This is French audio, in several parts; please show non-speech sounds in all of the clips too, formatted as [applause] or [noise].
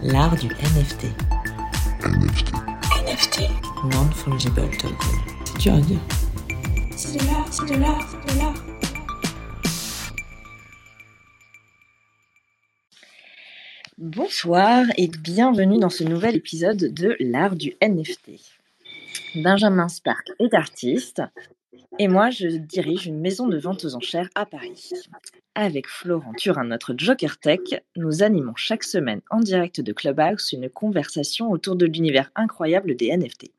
L'art du NFT. NFT. NFT. Non-fungible token. C'est dur à dire. C'est de l'art, c'est de l'art, c'est de l'art. Bonsoir et bienvenue dans ce nouvel épisode de l'art du NFT. Benjamin Spark est artiste et moi je dirige une maison de vente aux enchères à Paris. Avec Florent Turin, notre Joker Tech, nous animons chaque semaine en direct de Clubhouse une conversation autour de l'univers incroyable des NFT.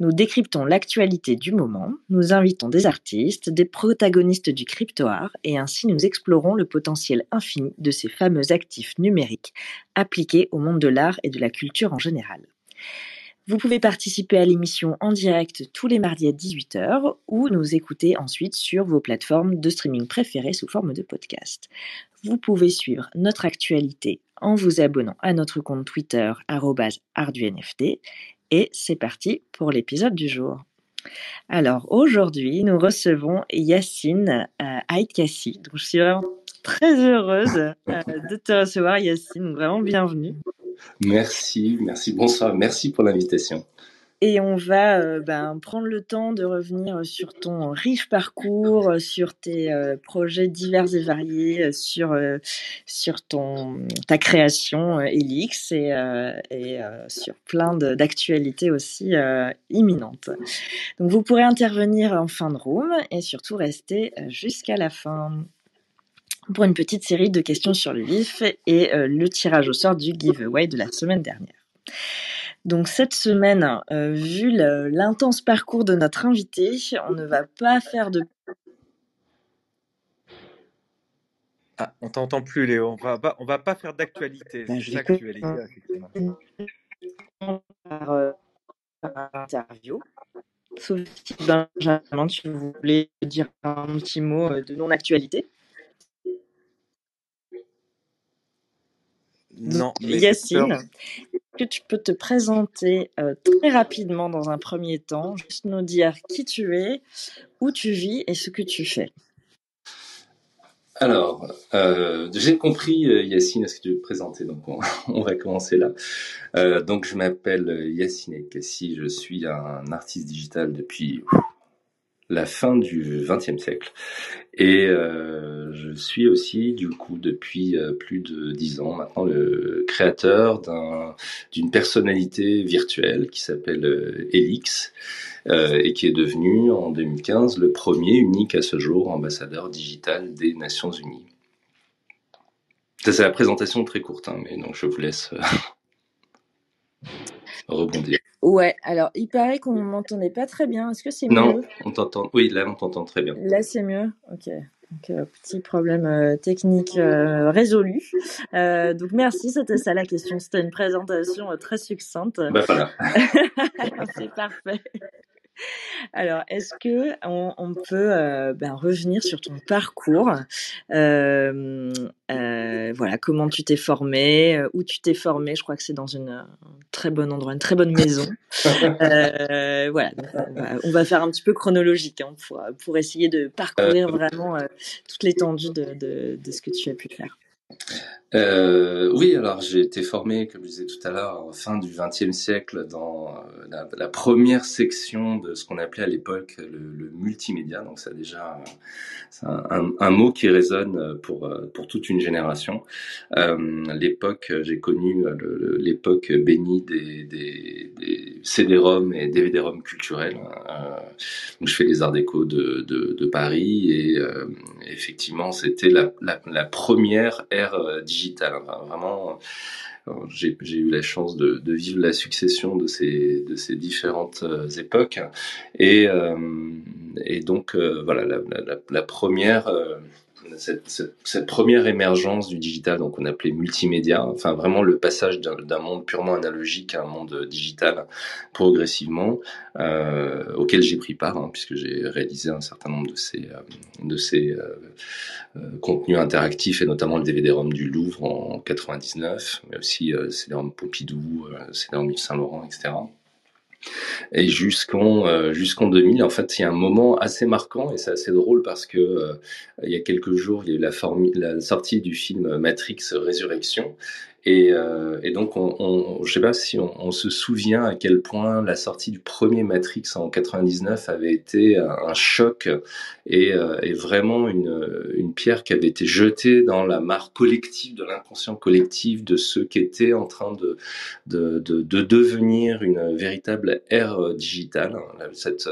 Nous décryptons l'actualité du moment, nous invitons des artistes, des protagonistes du crypto art et ainsi nous explorons le potentiel infini de ces fameux actifs numériques appliqués au monde de l'art et de la culture en général. Vous pouvez participer à l'émission en direct tous les mardis à 18h ou nous écouter ensuite sur vos plateformes de streaming préférées sous forme de podcast. Vous pouvez suivre notre actualité en vous abonnant à notre compte Twitter @ardunft et c'est parti pour l'épisode du jour. Alors aujourd'hui, nous recevons Yacine euh, Aïtkassi. Donc je suis vraiment très heureuse euh, de te recevoir Yacine, vraiment bienvenue. Merci, merci, bonsoir, merci pour l'invitation. Et on va euh, ben, prendre le temps de revenir sur ton riche parcours, euh, sur tes euh, projets divers et variés, sur, sur ton, ta création Elix et, et sur plein d'actualités aussi imminentes. Donc vous pourrez intervenir en fin de room et surtout rester jusqu'à la fin pour une petite série de questions sur le vif et euh, le tirage au sort du giveaway de la semaine dernière. Donc cette semaine, euh, vu l'intense parcours de notre invité, on ne va pas faire de Ah, on t'entend plus, Léo. On va pas, on va pas faire d'actualité. Ben, par, euh, par interview. Sauf si Benjamin, tu voulais dire un petit mot euh, de non-actualité. Non, mais Yacine, est-ce que tu peux te présenter euh, très rapidement dans un premier temps, juste nous dire qui tu es, où tu vis et ce que tu fais? Alors, euh, j'ai compris, euh, Yacine, est-ce que tu veux te présenter Donc, on, [laughs] on va commencer là. Euh, donc, je m'appelle Yacine Ekassi, je suis un artiste digital depuis la fin du XXe siècle. Et euh, je suis aussi, du coup, depuis euh, plus de dix ans maintenant, le créateur d'un- d'une personnalité virtuelle qui s'appelle euh, Elix euh, et qui est devenu en 2015 le premier, unique à ce jour, ambassadeur digital des Nations Unies. Ça, c'est la présentation très courte, hein, mais donc je vous laisse euh, [laughs] rebondir. Ouais, alors il paraît qu'on m'entendait pas très bien. Est-ce que c'est Non, mieux? on t'entend. Oui, là, on t'entend très bien. Là, c'est mieux. Ok. Donc, euh, petit problème euh, technique euh, résolu. Donc, merci. C'était ça la question. C'était une présentation très succincte. Bah voilà. [laughs] c'est parfait. [laughs] Alors, est-ce que on, on peut euh, ben, revenir sur ton parcours Euh, euh, Voilà, comment tu t'es formé, où tu t'es formé. Je crois que c'est dans une, un très bon endroit, une très bonne maison. [laughs] Voilà, donc, on, va, faire un petit peu chronologique hein, pour, pour essayer de parcourir vraiment toute l'étendue de, de, de ce que tu as pu faire. Euh, oui, alors j'ai été formé, comme je disais tout à l'heure, fin du XXe siècle dans euh, la, première section de ce qu'on appelait à l'époque le, multimédia. Donc c'est déjà un, mot qui résonne pour euh, pour toute une génération. L'époque, j'ai connu l'époque bénie des, des, des CD-ROM et DVD-ROM culturels. Euh, donc je fais les arts déco de, Paris et effectivement c'était la, la, la première ère euh, digitale. Enfin, vraiment, euh, j'ai eu la chance de, vivre la succession de ces, de ces différentes euh, époques. Et, et donc, voilà, la, première, cette, première émergence du digital, donc on appelait multimédia, enfin vraiment le passage d'un monde purement analogique à un monde digital progressivement, euh, auquel j'ai pris part, hein, puisque j'ai réalisé un certain nombre de ces, euh, de ces euh, contenus interactifs, et notamment le DVD-ROM du Louvre en 99, mais aussi euh, CD-ROM Pompidou, CD-ROM Yves Saint-Laurent, etc. Et jusqu'en euh, jusqu'en 2000, en fait, il a un moment assez marquant et c'est assez drôle parce que euh, il y a quelques jours, il y a eu la, la sortie du film Matrix Résurrection Et, euh, et donc, on, on, je sais pas si on, se souvient à quel point la sortie du premier Matrix en 99 avait été un, choc et, euh, vraiment une, pierre qui avait été jetée dans la mare collective, de l'inconscient collectif de ceux qui étaient en train de, de, de, de devenir une véritable ère digitale. Cette,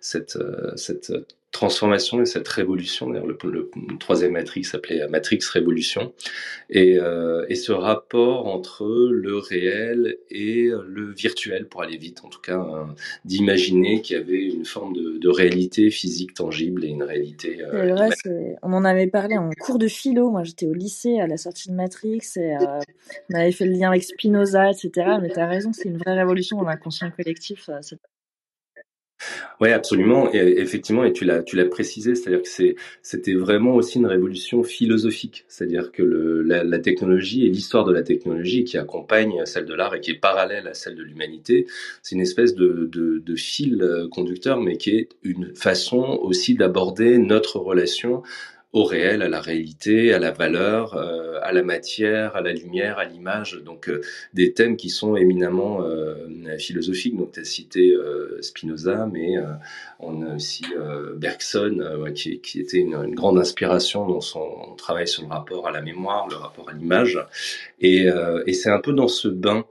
cette, cette transformation et cette révolution. D'ailleurs, le, le, troisième Matrix s'appelait Matrix Révolution. Et, euh, et, ce rapport entre le réel et le virtuel, pour aller vite, en tout cas, euh, d'imaginer qu'il y avait une forme de, de, réalité physique tangible et une réalité. Euh, on en avait parlé en cours de philo. Moi, j'étais au lycée à la sortie de Matrix et euh, on avait fait le lien avec Spinoza, etc. Mais tu as raison, c'est une vraie révolution dans l'inconscient collectif. Cette oui, absolument. Et effectivement, et tu l'as, tu l'as précisé, c'est-à-dire que c'est, c'était vraiment aussi une révolution philosophique. C'est-à-dire que le, la, la, technologie et l'histoire de la technologie qui accompagne celle de l'art et qui est parallèle à celle de l'humanité, c'est une espèce de, de, de fil euh, conducteur, mais qui est une façon aussi d'aborder notre relation au réel, à la réalité, à la valeur, euh, à la matière, à la lumière, à l'image. Donc euh, des thèmes qui sont éminemment euh, philosophiques. Donc tu as cité Spinoza, mais on a aussi Bergson, qui, était une, grande inspiration dans son travail sur le rapport à la mémoire, le rapport à l'image. Et c'est un peu dans ce bain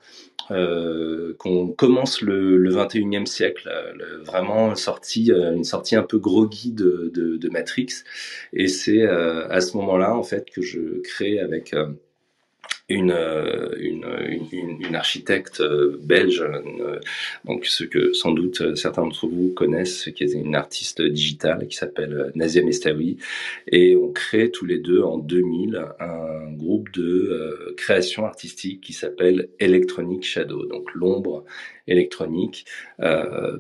euh, qu'on commence le, le 21e siècle, euh, vraiment sortie, euh, une sortie un peu groggy de, de, de Matrix. Et c'est à ce moment-là, en fait, que je crée avec une, euh, une, une, une, architecte euh, belge, euh, donc ce que sans doute certains d'entre vous connaissent, qui est une artiste digitale qui s'appelle Nazia Mestawi, et on crée tous les deux en 2000 un groupe de création artistique qui s'appelle Electronic Shadow, donc l'ombre électronique,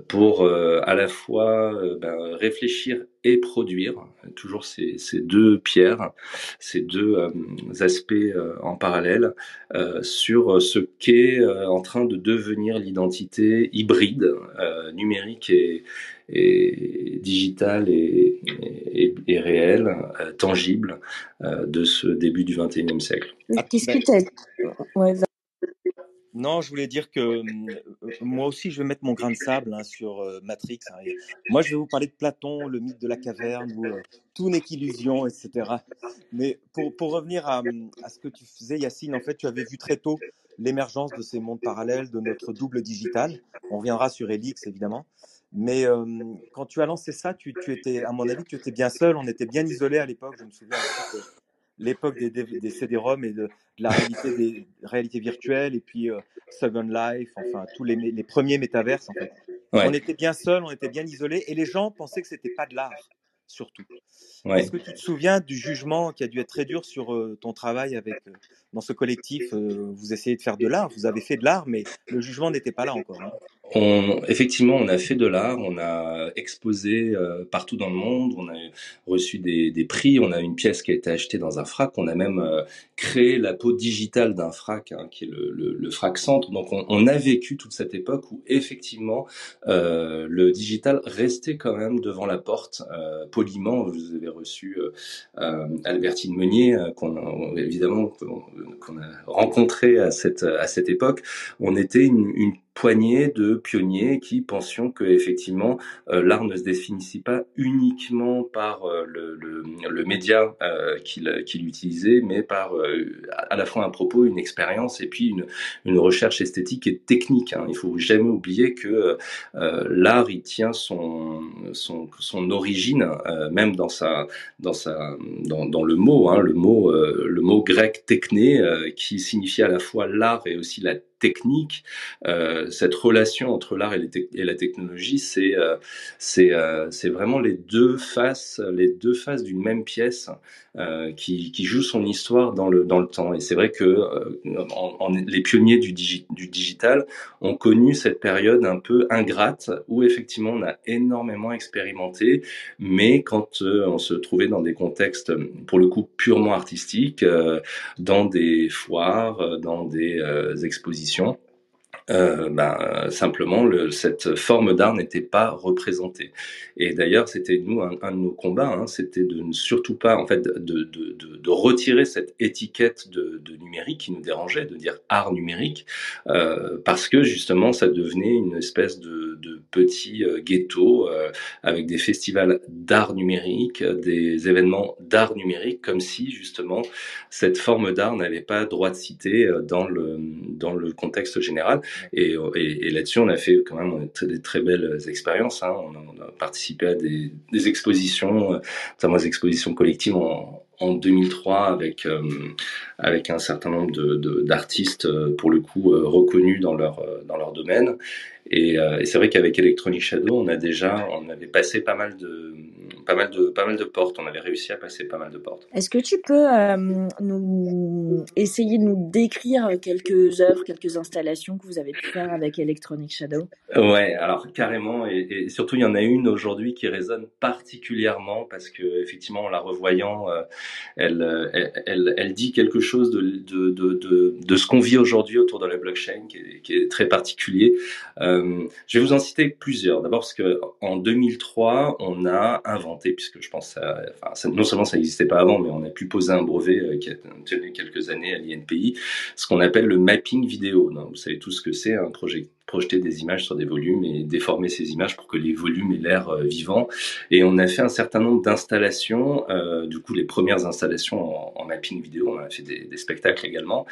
pour à la fois ben, réfléchir et produire, toujours ces, deux pierres, ces deux aspects en parallèle, sur ce qu'est en train de devenir l'identité hybride, numérique et, et digitale et, réelle, tangible, de ce début du XXIe siècle. Non, je voulais dire que euh, moi aussi, je vais mettre mon grain de sable hein, sur euh, Matrix. Hein, moi, je vais vous parler de Platon, le mythe de la caverne, où euh, tout n'est qu'illusion, etc. Mais pour, pour revenir à, à, ce que tu faisais, Yacine, en fait, tu avais vu très tôt l'émergence de ces mondes parallèles, de notre double digital. On reviendra sur Elix, évidemment. Mais quand tu as lancé ça, tu, étais, à mon avis, tu étais bien seul. On était bien isolé à l'époque. Je me souviens l'époque des, des CD-ROM et de, de, la réalité des réalités virtuelles et puis euh, Second Life, enfin tous les, les premiers métaverses en fait. Ouais. On était bien seul, on était bien isolé et les gens pensaient que c'était pas de l'art surtout. Ouais. Est-ce que tu te souviens du jugement qui a dû être très dur sur euh, ton travail avec euh, dans ce collectif euh, Vous essayez de faire de l'art, vous avez fait de l'art, mais le jugement n'était pas là encore. Hein? On, effectivement, on a fait de l'art, on a exposé euh, partout dans le monde, on a reçu des, des, prix, on a une pièce qui a été achetée dans un frac, on a même euh, créé la peau digitale d'un frac, hein, qui est le, le, le, frac centre. Donc on, on, a vécu toute cette époque où effectivement euh, le digital restait quand même devant la porte, euh, poliment. Vous avez reçu euh, Albertine Meunier, qu'on évidemment qu'on a rencontré à cette à cette époque. On était une, une poignée de pionniers qui pensions que effectivement euh, l'art ne se définissait pas uniquement par euh, le, le, le, média euh, qu'il qu'il utilisait, mais par à la fois un propos, une expérience et puis une, une recherche esthétique et technique. Hein. Il faut jamais oublier que l'art il tient son son, son origine même dans sa dans sa dans, dans le mot hein, le mot le mot grec techné qui signifie à la fois l'art et aussi la euh, cette relation entre l'art et, la technologie, c'est euh, euh, c'est vraiment les deux faces, les deux faces d'une même pièce qui, joue son histoire dans le temps. Et c'est vrai que les pionniers du, digi, du digital ont connu cette période un peu ingrate où effectivement on a énormément expérimenté, mais quand on se trouvait dans des contextes pour le coup purement artistiques, dans des foires, dans des expositions émission euh, ben, simplement le, cette forme d'art n'était pas représentée. Et d'ailleurs, c'était nous un, de nos combats, hein, c'était de ne surtout pas, en fait, de, retirer cette étiquette de, numérique qui nous dérangeait, de dire art numérique, euh, parce que justement, ça devenait une espèce de, petit euh, ghetto euh, avec des festivals d'art numérique, des événements d'art numérique, comme si justement cette forme d'art n'avait pas droit de citer dans le dans le contexte général. Et, là-dessus, on a fait quand même des très belles expériences. Hein. On, a, participé à des, expositions, notamment des expositions collectives en, en 2003 avec euh, avec un certain nombre de d'artistes euh, pour le coup euh, reconnus dans leur dans leur domaine et, et c'est vrai qu'avec Electronic Shadow on a déjà on avait passé pas mal de pas mal de pas mal de portes. On avait réussi à passer pas mal de portes. Est-ce que tu peux euh, nous essayer de nous décrire quelques œuvres quelques installations que vous avez pu faire avec Electronic Shadow? Ouais alors carrément et, et surtout il y en a une aujourd'hui qui résonne particulièrement parce que effectivement en la revoyant euh, elle, elle, elle, elle, dit quelque chose de, de, de, de, de ce qu'on vit aujourd'hui autour de la blockchain qui est, qui est très particulier. Euh, je vais vous en citer plusieurs. D'abord parce que en 2003, on a inventé, puisque je pense, ça, enfin, ça, non seulement ça n'existait pas avant, mais on a pu poser un brevet euh, qui a tenu quelques années à l'INPI, ce qu'on appelle le mapping vidéo. Vous savez tout ce que c'est un projet projeter des images sur des volumes et déformer ces images pour que les volumes aient l'air euh, vivant. Et on a fait un certain nombre d'installations, euh, du coup les premières installations en, en, mapping vidéo, on a fait des, spectacles également,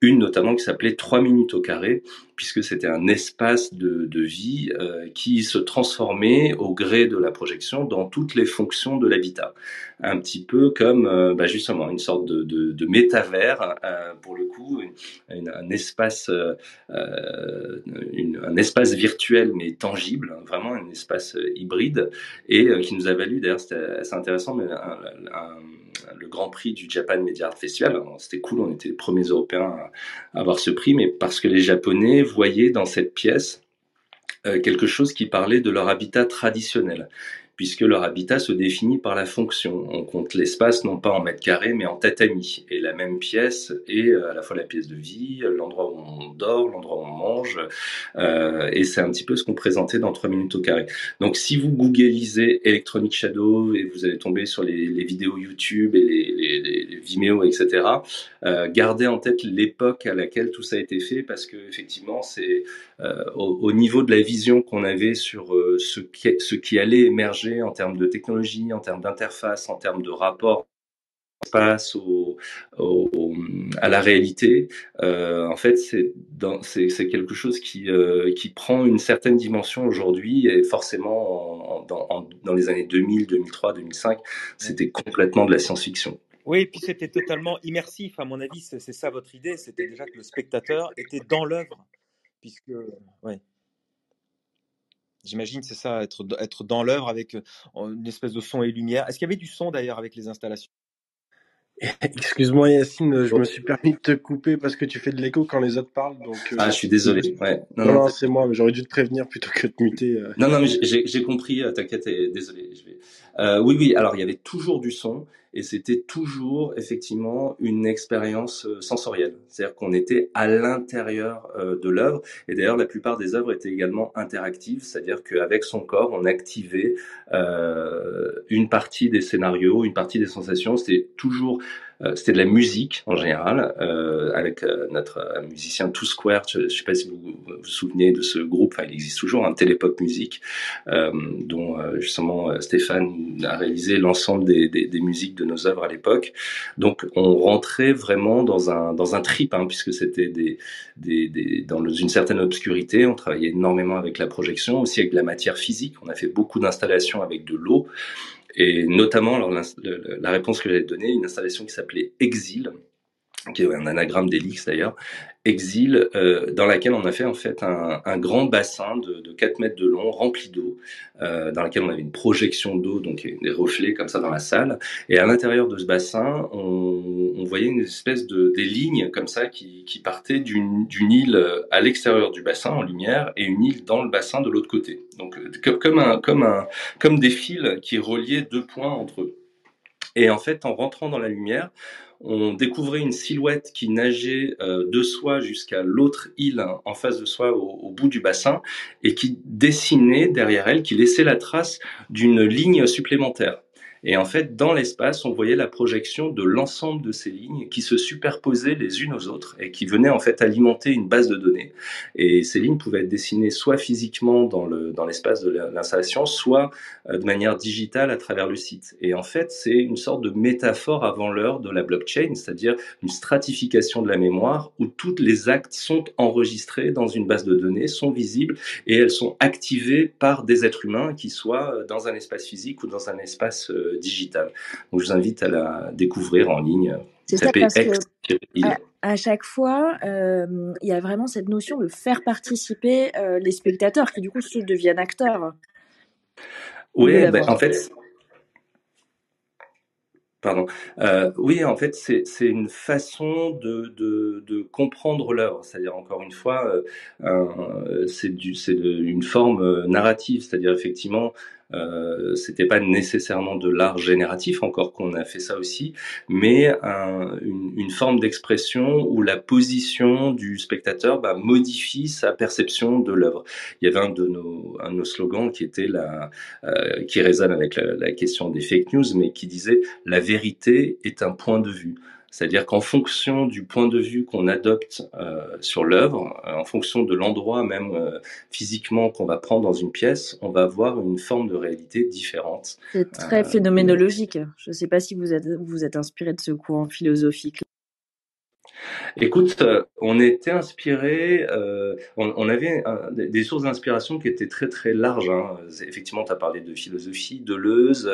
une notamment qui s'appelait 3 minutes au carré, puisque c'était un espace de, vie euh, qui se transformait au gré de la projection dans toutes les fonctions de l'habitat. Un petit peu comme euh, bah justement une sorte de, de, métavers, pour le coup, un espace un espace virtuel mais tangible, hein, vraiment un espace euh, hybride, et euh, qui nous a valu, d'ailleurs c'était assez intéressant, mais le Grand Prix du Japan Media Art Festival. C'était cool, on était les premiers Européens à avoir ce prix, mais parce que les Japonais voyaient dans cette pièce euh, quelque chose qui parlait de leur habitat traditionnel puisque leur habitat se définit par la fonction. On compte l'espace non pas en mètres carrés, mais en tatami. Et la même pièce est euh, à la fois la pièce de vie, l'endroit où on dort, l'endroit où on mange. Euh, et c'est un petit peu ce qu'on présentait dans 3 minutes au carré. Donc si vous googlisez Electronic Shadow et vous allez tomber sur les, vidéos YouTube et les, les, Vimeo, etc., euh, gardez en tête l'époque à laquelle tout ça a été fait, parce que effectivement, c'est au, au, niveau de la vision qu'on avait sur ce qui allait émerger en termes de technologie, en termes d'interface, en termes de rapport passe au, au, à la réalité, euh, en fait, c'est quelque chose qui, euh, qui prend une certaine dimension aujourd'hui et forcément en, dans, en, dans les années 2000, 2003, 2005, c'était complètement de la science-fiction. Oui, et puis c'était totalement immersif, à mon avis, c'est ça votre idée, c'était déjà que le spectateur était dans l'œuvre puisque ouais. J'imagine c'est ça, être, être dans l'œuvre avec une espèce de son et lumière. Est-ce qu'il y avait du son d'ailleurs avec les installations? [laughs] Excuse-moi Yacine, je me suis permis de te couper parce que tu fais de l'écho quand les autres parlent. Donc, euh, ah, je suis désolé. Ouais. Non, non, non c'est moi, mais j'aurais dû te prévenir plutôt que de muter. Euh. Non, non, mais j'ai compris, euh, t'inquiète, désolé. Je vais... Euh, oui, oui, alors il y avait toujours du son et c'était toujours effectivement une expérience euh, sensorielle. C'est-à-dire qu'on était à l'intérieur euh, de l'œuvre et d'ailleurs la plupart des œuvres étaient également interactives, c'est-à-dire qu'avec son corps on activait euh, une partie des scénarios, une partie des sensations. C'était toujours c'était de la musique en général, euh, avec euh, notre musicien Two Square. Je ne sais pas si vous vous souvenez de ce groupe. Enfin, il existe toujours, un hein, Télépop Musique, dont justement Stéphane a réalisé l'ensemble des, des, des, musiques de nos œuvres à l'époque. Donc, on rentrait vraiment dans un dans un trip, hein, puisque c'était des, des, des dans une certaine obscurité. On travaillait énormément avec la projection, aussi avec de la matière physique. On a fait beaucoup d'installations avec de l'eau. Et notamment, alors, la, réponse que j'avais donnée, une installation qui s'appelait Exil, qui est un anagramme d'Elix d'ailleurs, Exil, euh, dans laquelle on a fait en fait un, grand bassin de, de 4 mètres de long, rempli d'eau, euh, dans laquelle on avait une projection d'eau, donc des reflets comme ça dans la salle. Et à l'intérieur de ce bassin, on, voyait une espèce de des lignes comme ça qui, qui partaient d'une île à l'extérieur du bassin en lumière et une île dans le bassin de l'autre côté. Donc comme un comme un comme des fils qui reliaient deux points entre eux. Et en fait, en rentrant dans la lumière, on découvrait une silhouette qui nageait euh, de soi jusqu'à l'autre île hein, en face de soi au, au, bout du bassin et qui dessinait derrière elle, qui laissait la trace d'une ligne supplémentaire. Et en fait, dans l'espace, on voyait la projection de l'ensemble de ces lignes qui se superposaient les unes aux autres et qui venaient en fait alimenter une base de données. Et ces lignes pouvaient être dessinées soit physiquement dans le dans l'espace de l'installation, soit euh, de manière digitale à travers le site. Et en fait, c'est une sorte de métaphore avant l'heure de la blockchain, c'est-à-dire une stratification de la mémoire où tous les actes sont enregistrés dans une base de données, sont visibles et elles sont activées par des êtres humains qui soient dans un espace physique ou dans un espace euh, digital. Donc je vous invite à la découvrir en ligne. C'est ça parce que à, chaque fois, euh, il y a vraiment cette notion de faire participer euh, les spectateurs qui du coup se deviennent acteurs. Oui, ben, en fait, Pardon. Euh, oui, en fait, c'est une façon de, de, de comprendre l'œuvre. C'est-à-dire, encore une fois, euh, c'est une forme narrative. C'est-à-dire, effectivement, euh, c'était pas nécessairement de l'art génératif, encore qu'on a fait ça aussi, mais un, une, forme d'expression où la position du spectateur bah, modifie sa perception de l'œuvre. Il y avait un de nos, un de nos slogans qui était la, euh, qui résonne avec la question des fake news, mais qui disait la vérité est un point de vue. C'est-à-dire qu'en fonction du point de vue qu'on adopte euh, sur l'œuvre, euh, en fonction de l'endroit même euh, physiquement qu'on va prendre dans une pièce, on va avoir une forme de réalité différente. C'est très phénoménologique. Je ne sais pas si vous êtes, vous êtes inspiré de ce courant philosophique. Écoute, euh, on était inspiré, euh, on, on, avait des sources d'inspiration qui étaient très très larges. Hein. Effectivement, tu as parlé de philosophie, Deleuze,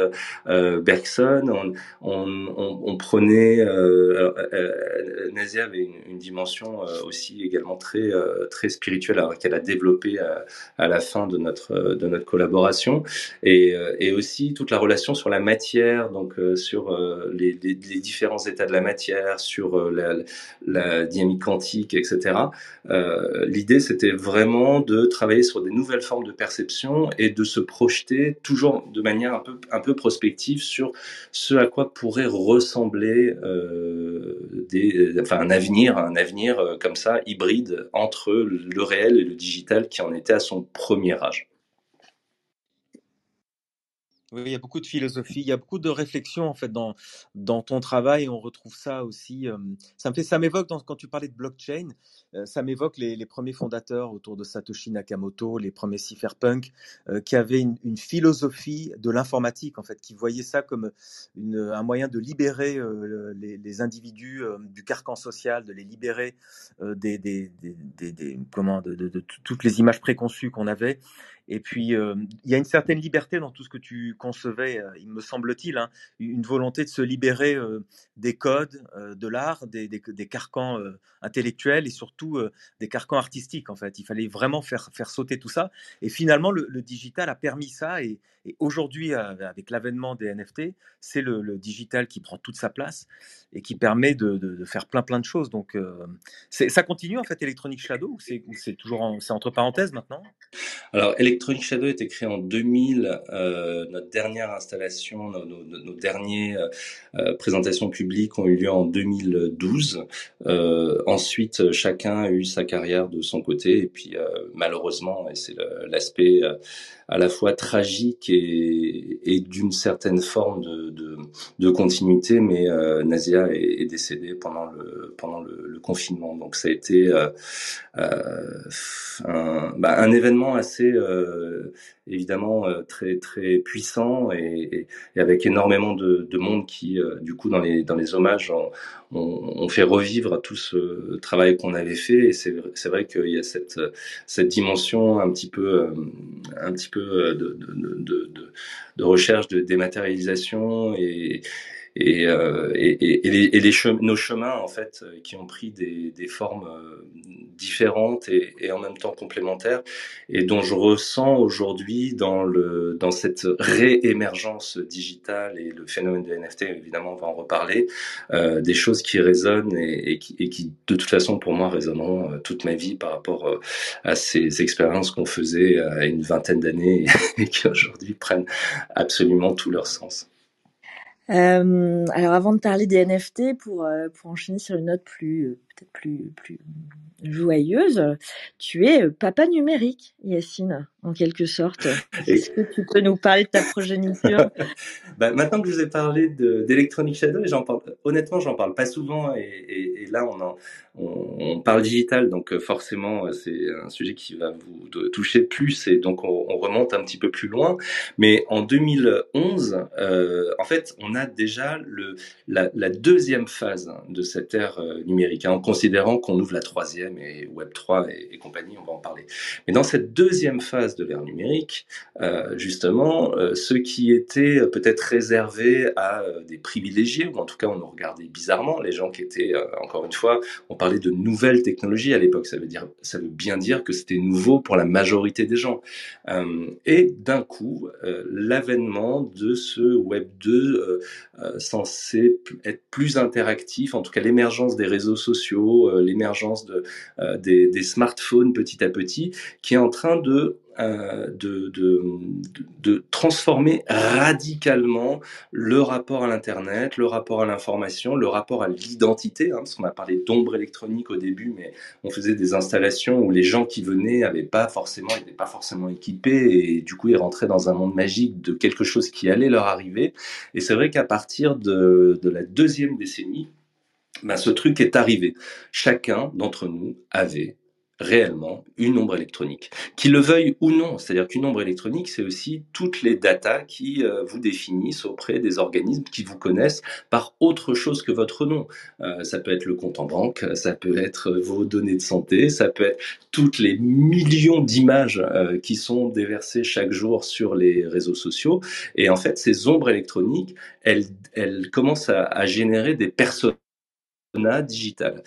euh, Bergson. On, on, on prenait, euh, euh, Nazia avait une, une dimension euh, aussi également très très spirituelle qu'elle a développée à, à, la fin de notre de notre collaboration, et, et aussi toute la relation sur la matière, donc sur les, les, les, différents états de la matière, sur la, la dynamique quantique, etc. Euh, L'idée, c'était vraiment de travailler sur des nouvelles formes de perception et de se projeter toujours de manière un peu, un peu prospective sur ce à quoi pourrait ressembler euh, enfin, un avenir, un avenir euh, comme ça hybride entre le réel et le digital qui en était à son premier âge. Oui, il y a beaucoup de philosophie, il y a beaucoup de réflexion en fait dans, dans ton travail. On retrouve ça aussi. Ça me fait, ça m'évoque quand tu parlais de blockchain, ça m'évoque les, premiers fondateurs autour de Satoshi Nakamoto, les premiers cypherpunks, euh, qui avaient une, philosophie de l'informatique en fait, qui voyaient ça comme un moyen de libérer les, individus du carcan social, de les libérer des, des, des, des, comment, de, toutes les images préconçues qu'on avait. Et puis, euh, il y a une certaine liberté dans tout ce que tu concevais, euh, il me semble-t-il, hein, une volonté de se libérer euh, des codes de l'art, des, carcans intellectuels et surtout des carcans artistiques. En fait, il fallait vraiment faire, faire sauter tout ça. Et finalement, le, digital a permis ça. Et, aujourd'hui, avec l'avènement des NFT, c'est le, digital qui prend toute sa place et qui permet de, faire plein plein de choses. Donc, ça continue en fait, Electronic Shadow, ou c'est toujours c'est entre parenthèses maintenant? Shadow a été créé en 2000. Euh, notre dernière installation, nos, dernières euh, présentations publiques ont eu lieu en 2012. Euh, ensuite, chacun a eu sa carrière de son côté. Et puis, euh, malheureusement, et c'est l'aspect euh, à la fois tragique et, d'une certaine forme de, continuité, mais euh, Nazia est, décédée pendant le, confinement. Donc ça a été euh, un, bah, un, événement assez euh, évidemment euh, très très puissant et, avec énormément de, de monde qui euh, du coup dans les dans les hommages on, on, on fait revivre tout ce travail qu'on avait fait. Et c'est vrai qu'il y a cette cette dimension un petit peu euh, un petit peu de, de, de recherche de dématérialisation et et, euh, et, et, les, nos chemins en fait euh, qui ont pris des, des formes euh, différentes et, et, en même temps complémentaires et dont je ressens aujourd'hui dans le dans cette réémergence digitale et le phénomène des NFT évidemment on va en reparler euh, des choses qui résonnent et, qui, et qui de toute façon pour moi résonneront toute ma vie par rapport à ces expériences qu'on faisait à une vingtaine d'années [laughs] et qui aujourd'hui prennent absolument tout leur sens. Euh, alors avant de parler des NFT, pour, euh, pour enchaîner sur une note plus euh, peut-être plus, plus joyeuse, tu es euh, papa numérique, Yacine, en quelque sorte. [laughs] Est-ce que tu peux nous parler de ta progéniture? [laughs] Bah, Maintenant que je vous ai parlé d'Electronic Shadow, j'en parle, honnêtement, j'en parle pas souvent, et, et, et là on, en, on, on, parle digital, donc forcément c'est un sujet qui va vous toucher plus, et donc on, on remonte un petit peu plus loin. Mais en 2011, euh, en fait, on a déjà le, la, la, deuxième phase de cette ère euh, numérique, hein, considérant qu'on ouvre la troisième et Web 3 et, compagnie, on va en parler. Mais dans cette deuxième phase de l'ère numérique, euh, justement, euh, ce qui était peut-être réservé à euh, des privilégiés, ou en tout cas on nous regardait bizarrement, les gens qui étaient, euh, encore une fois, on parlait de nouvelles technologies à l'époque, ça ça veut bien dire que c'était nouveau pour la majorité des gens. et d'un coup, l'avènement de ce Web 2 censé être plus interactif, en tout cas l'émergence des réseaux sociaux, euh, l'émergence euh, des, smartphones petit à petit, qui est en train de euh, de, transformer radicalement le rapport à l'Internet, le rapport à l'information, le rapport à l'identité, hein, parce qu'on a parlé d'ombre électronique au début, mais on faisait des installations où les gens qui venaient pas n'étaient pas forcément équipés, et du coup ils rentraient dans un monde magique de quelque chose qui allait leur arriver. Et c'est vrai qu'à partir de la deuxième décennie, ben, ce truc est arrivé. Chacun d'entre nous avait réellement une ombre électronique. Qu'il le veuille ou non, c'est-à-dire qu'une ombre électronique, c'est aussi toutes les datas qui euh, vous définissent auprès des organismes qui vous connaissent par autre chose que votre nom. Euh, ça peut être le compte en banque, ça peut être vos données de santé, ça peut être toutes les millions d'images euh, qui sont déversées chaque jour sur les réseaux sociaux. Et en fait, ces ombres électroniques, elles, elles commencent à, à générer des personnes digital.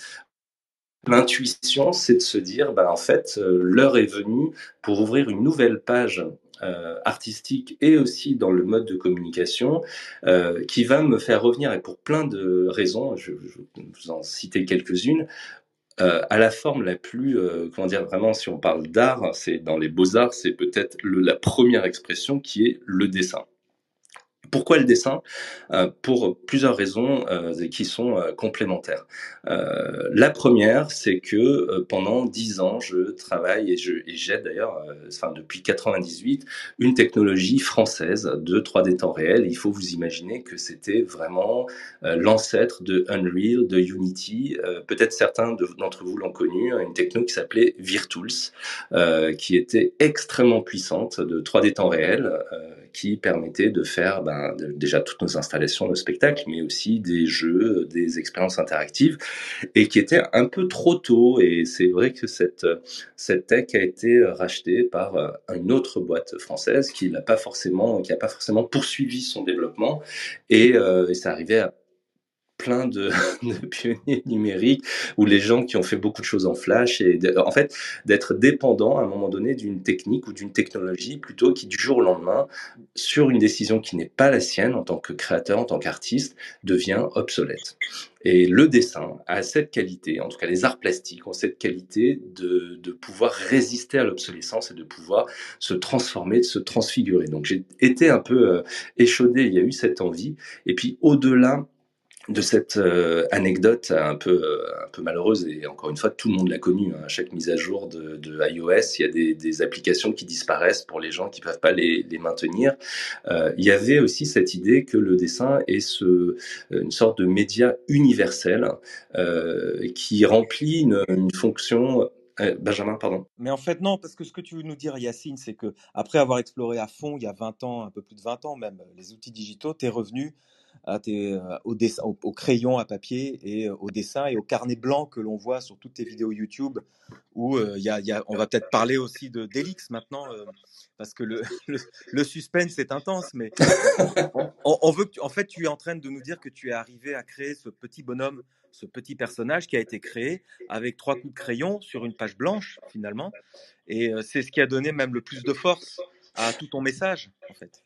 L'intuition, c'est de se dire, bah, en fait, euh, l'heure est venue pour ouvrir une nouvelle page euh, artistique et aussi dans le mode de communication euh, qui va me faire revenir, et pour plein de raisons, je, je vous en citer quelques-unes, à la forme la plus, comment dire, vraiment, si on parle d'art, c'est dans les beaux-arts, c'est peut-être la première expression qui est le dessin. Pourquoi le dessin euh, Pour plusieurs raisons euh, qui sont euh, complémentaires. La première, c'est que pendant dix ans, je travaille et je et j'aide d'ailleurs, depuis 98, une technologie française de 3D temps réel. il faut vous imaginer que c'était vraiment l'ancêtre de Unreal, de Unity. Peut-être certains d'entre vous l'ont connu, une techno qui s'appelait Virtools, qui était extrêmement puissante de 3D temps réel qui permettait de faire ben, déjà toutes nos installations, nos spectacles, mais aussi des jeux, des expériences interactives, et qui était un peu trop tôt. Et c'est vrai que cette, cette tech a été rachetée par euh, une autre boîte française qui n'a pas forcément, qui pas forcément poursuivi son développement, et, euh, et ça arrivait à plein [laughs] de, pionniers numériques ou les gens qui ont fait beaucoup de choses en flash et en fait d'être dépendant à un moment donné d'une technique ou d'une technologie plutôt qui du jour au lendemain sur une décision qui n'est pas la sienne en tant que créateur en tant qu'artiste devient obsolète et le dessin a cette qualité, en tout cas les arts plastiques ont cette qualité de, de pouvoir résister à l'obsolescence et de pouvoir se transformer, de se transfigurer. Donc j'ai été un peu euh, échaudé, il y a eu cette envie. Et puis au-delà de cette euh, anecdote un peu euh, un peu malheureuse et encore une fois tout le monde l'a connu hein. à chaque mise à jour de, iOS il y a des, applications qui disparaissent pour les gens qui peuvent pas les, maintenir euh, il y avait aussi cette idée que le dessin est une sorte de média universel qui remplit une, une fonction Benjamin, pardon. Mais en fait, non, parce que ce que tu veux nous dire, Yacine, c'est que après avoir exploré à fond, il y a 20 ans, un peu plus de 20 ans même, les outils digitaux, tu es revenu tes, au, crayon à papier et au dessin et au carnet blanc que l'on voit sur toutes tes vidéos YouTube où euh, a, y a, on va peut-être parler aussi de d'Elix maintenant euh, parce que [laughs] le, le, suspense est intense mais on, veut en fait tu es en train de nous dire que tu es arrivé à créer ce petit bonhomme ce petit personnage qui a été créé avec trois coups de crayon sur une page blanche finalement et euh, c'est ce qui a donné même le plus de force à tout ton message en fait.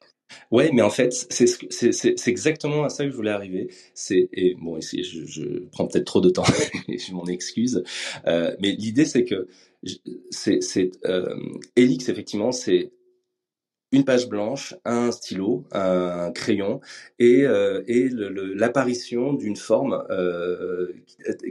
Ouais, mais en fait, c'est exactement à ça que je voulais arriver. C'est et bon ici je, prends peut-être trop de temps, [laughs] je m'en excuse. Euh, mais l'idée c'est que c'est euh, Elix effectivement c'est une page blanche, un stylo, un crayon et, euh, et l'apparition d'une forme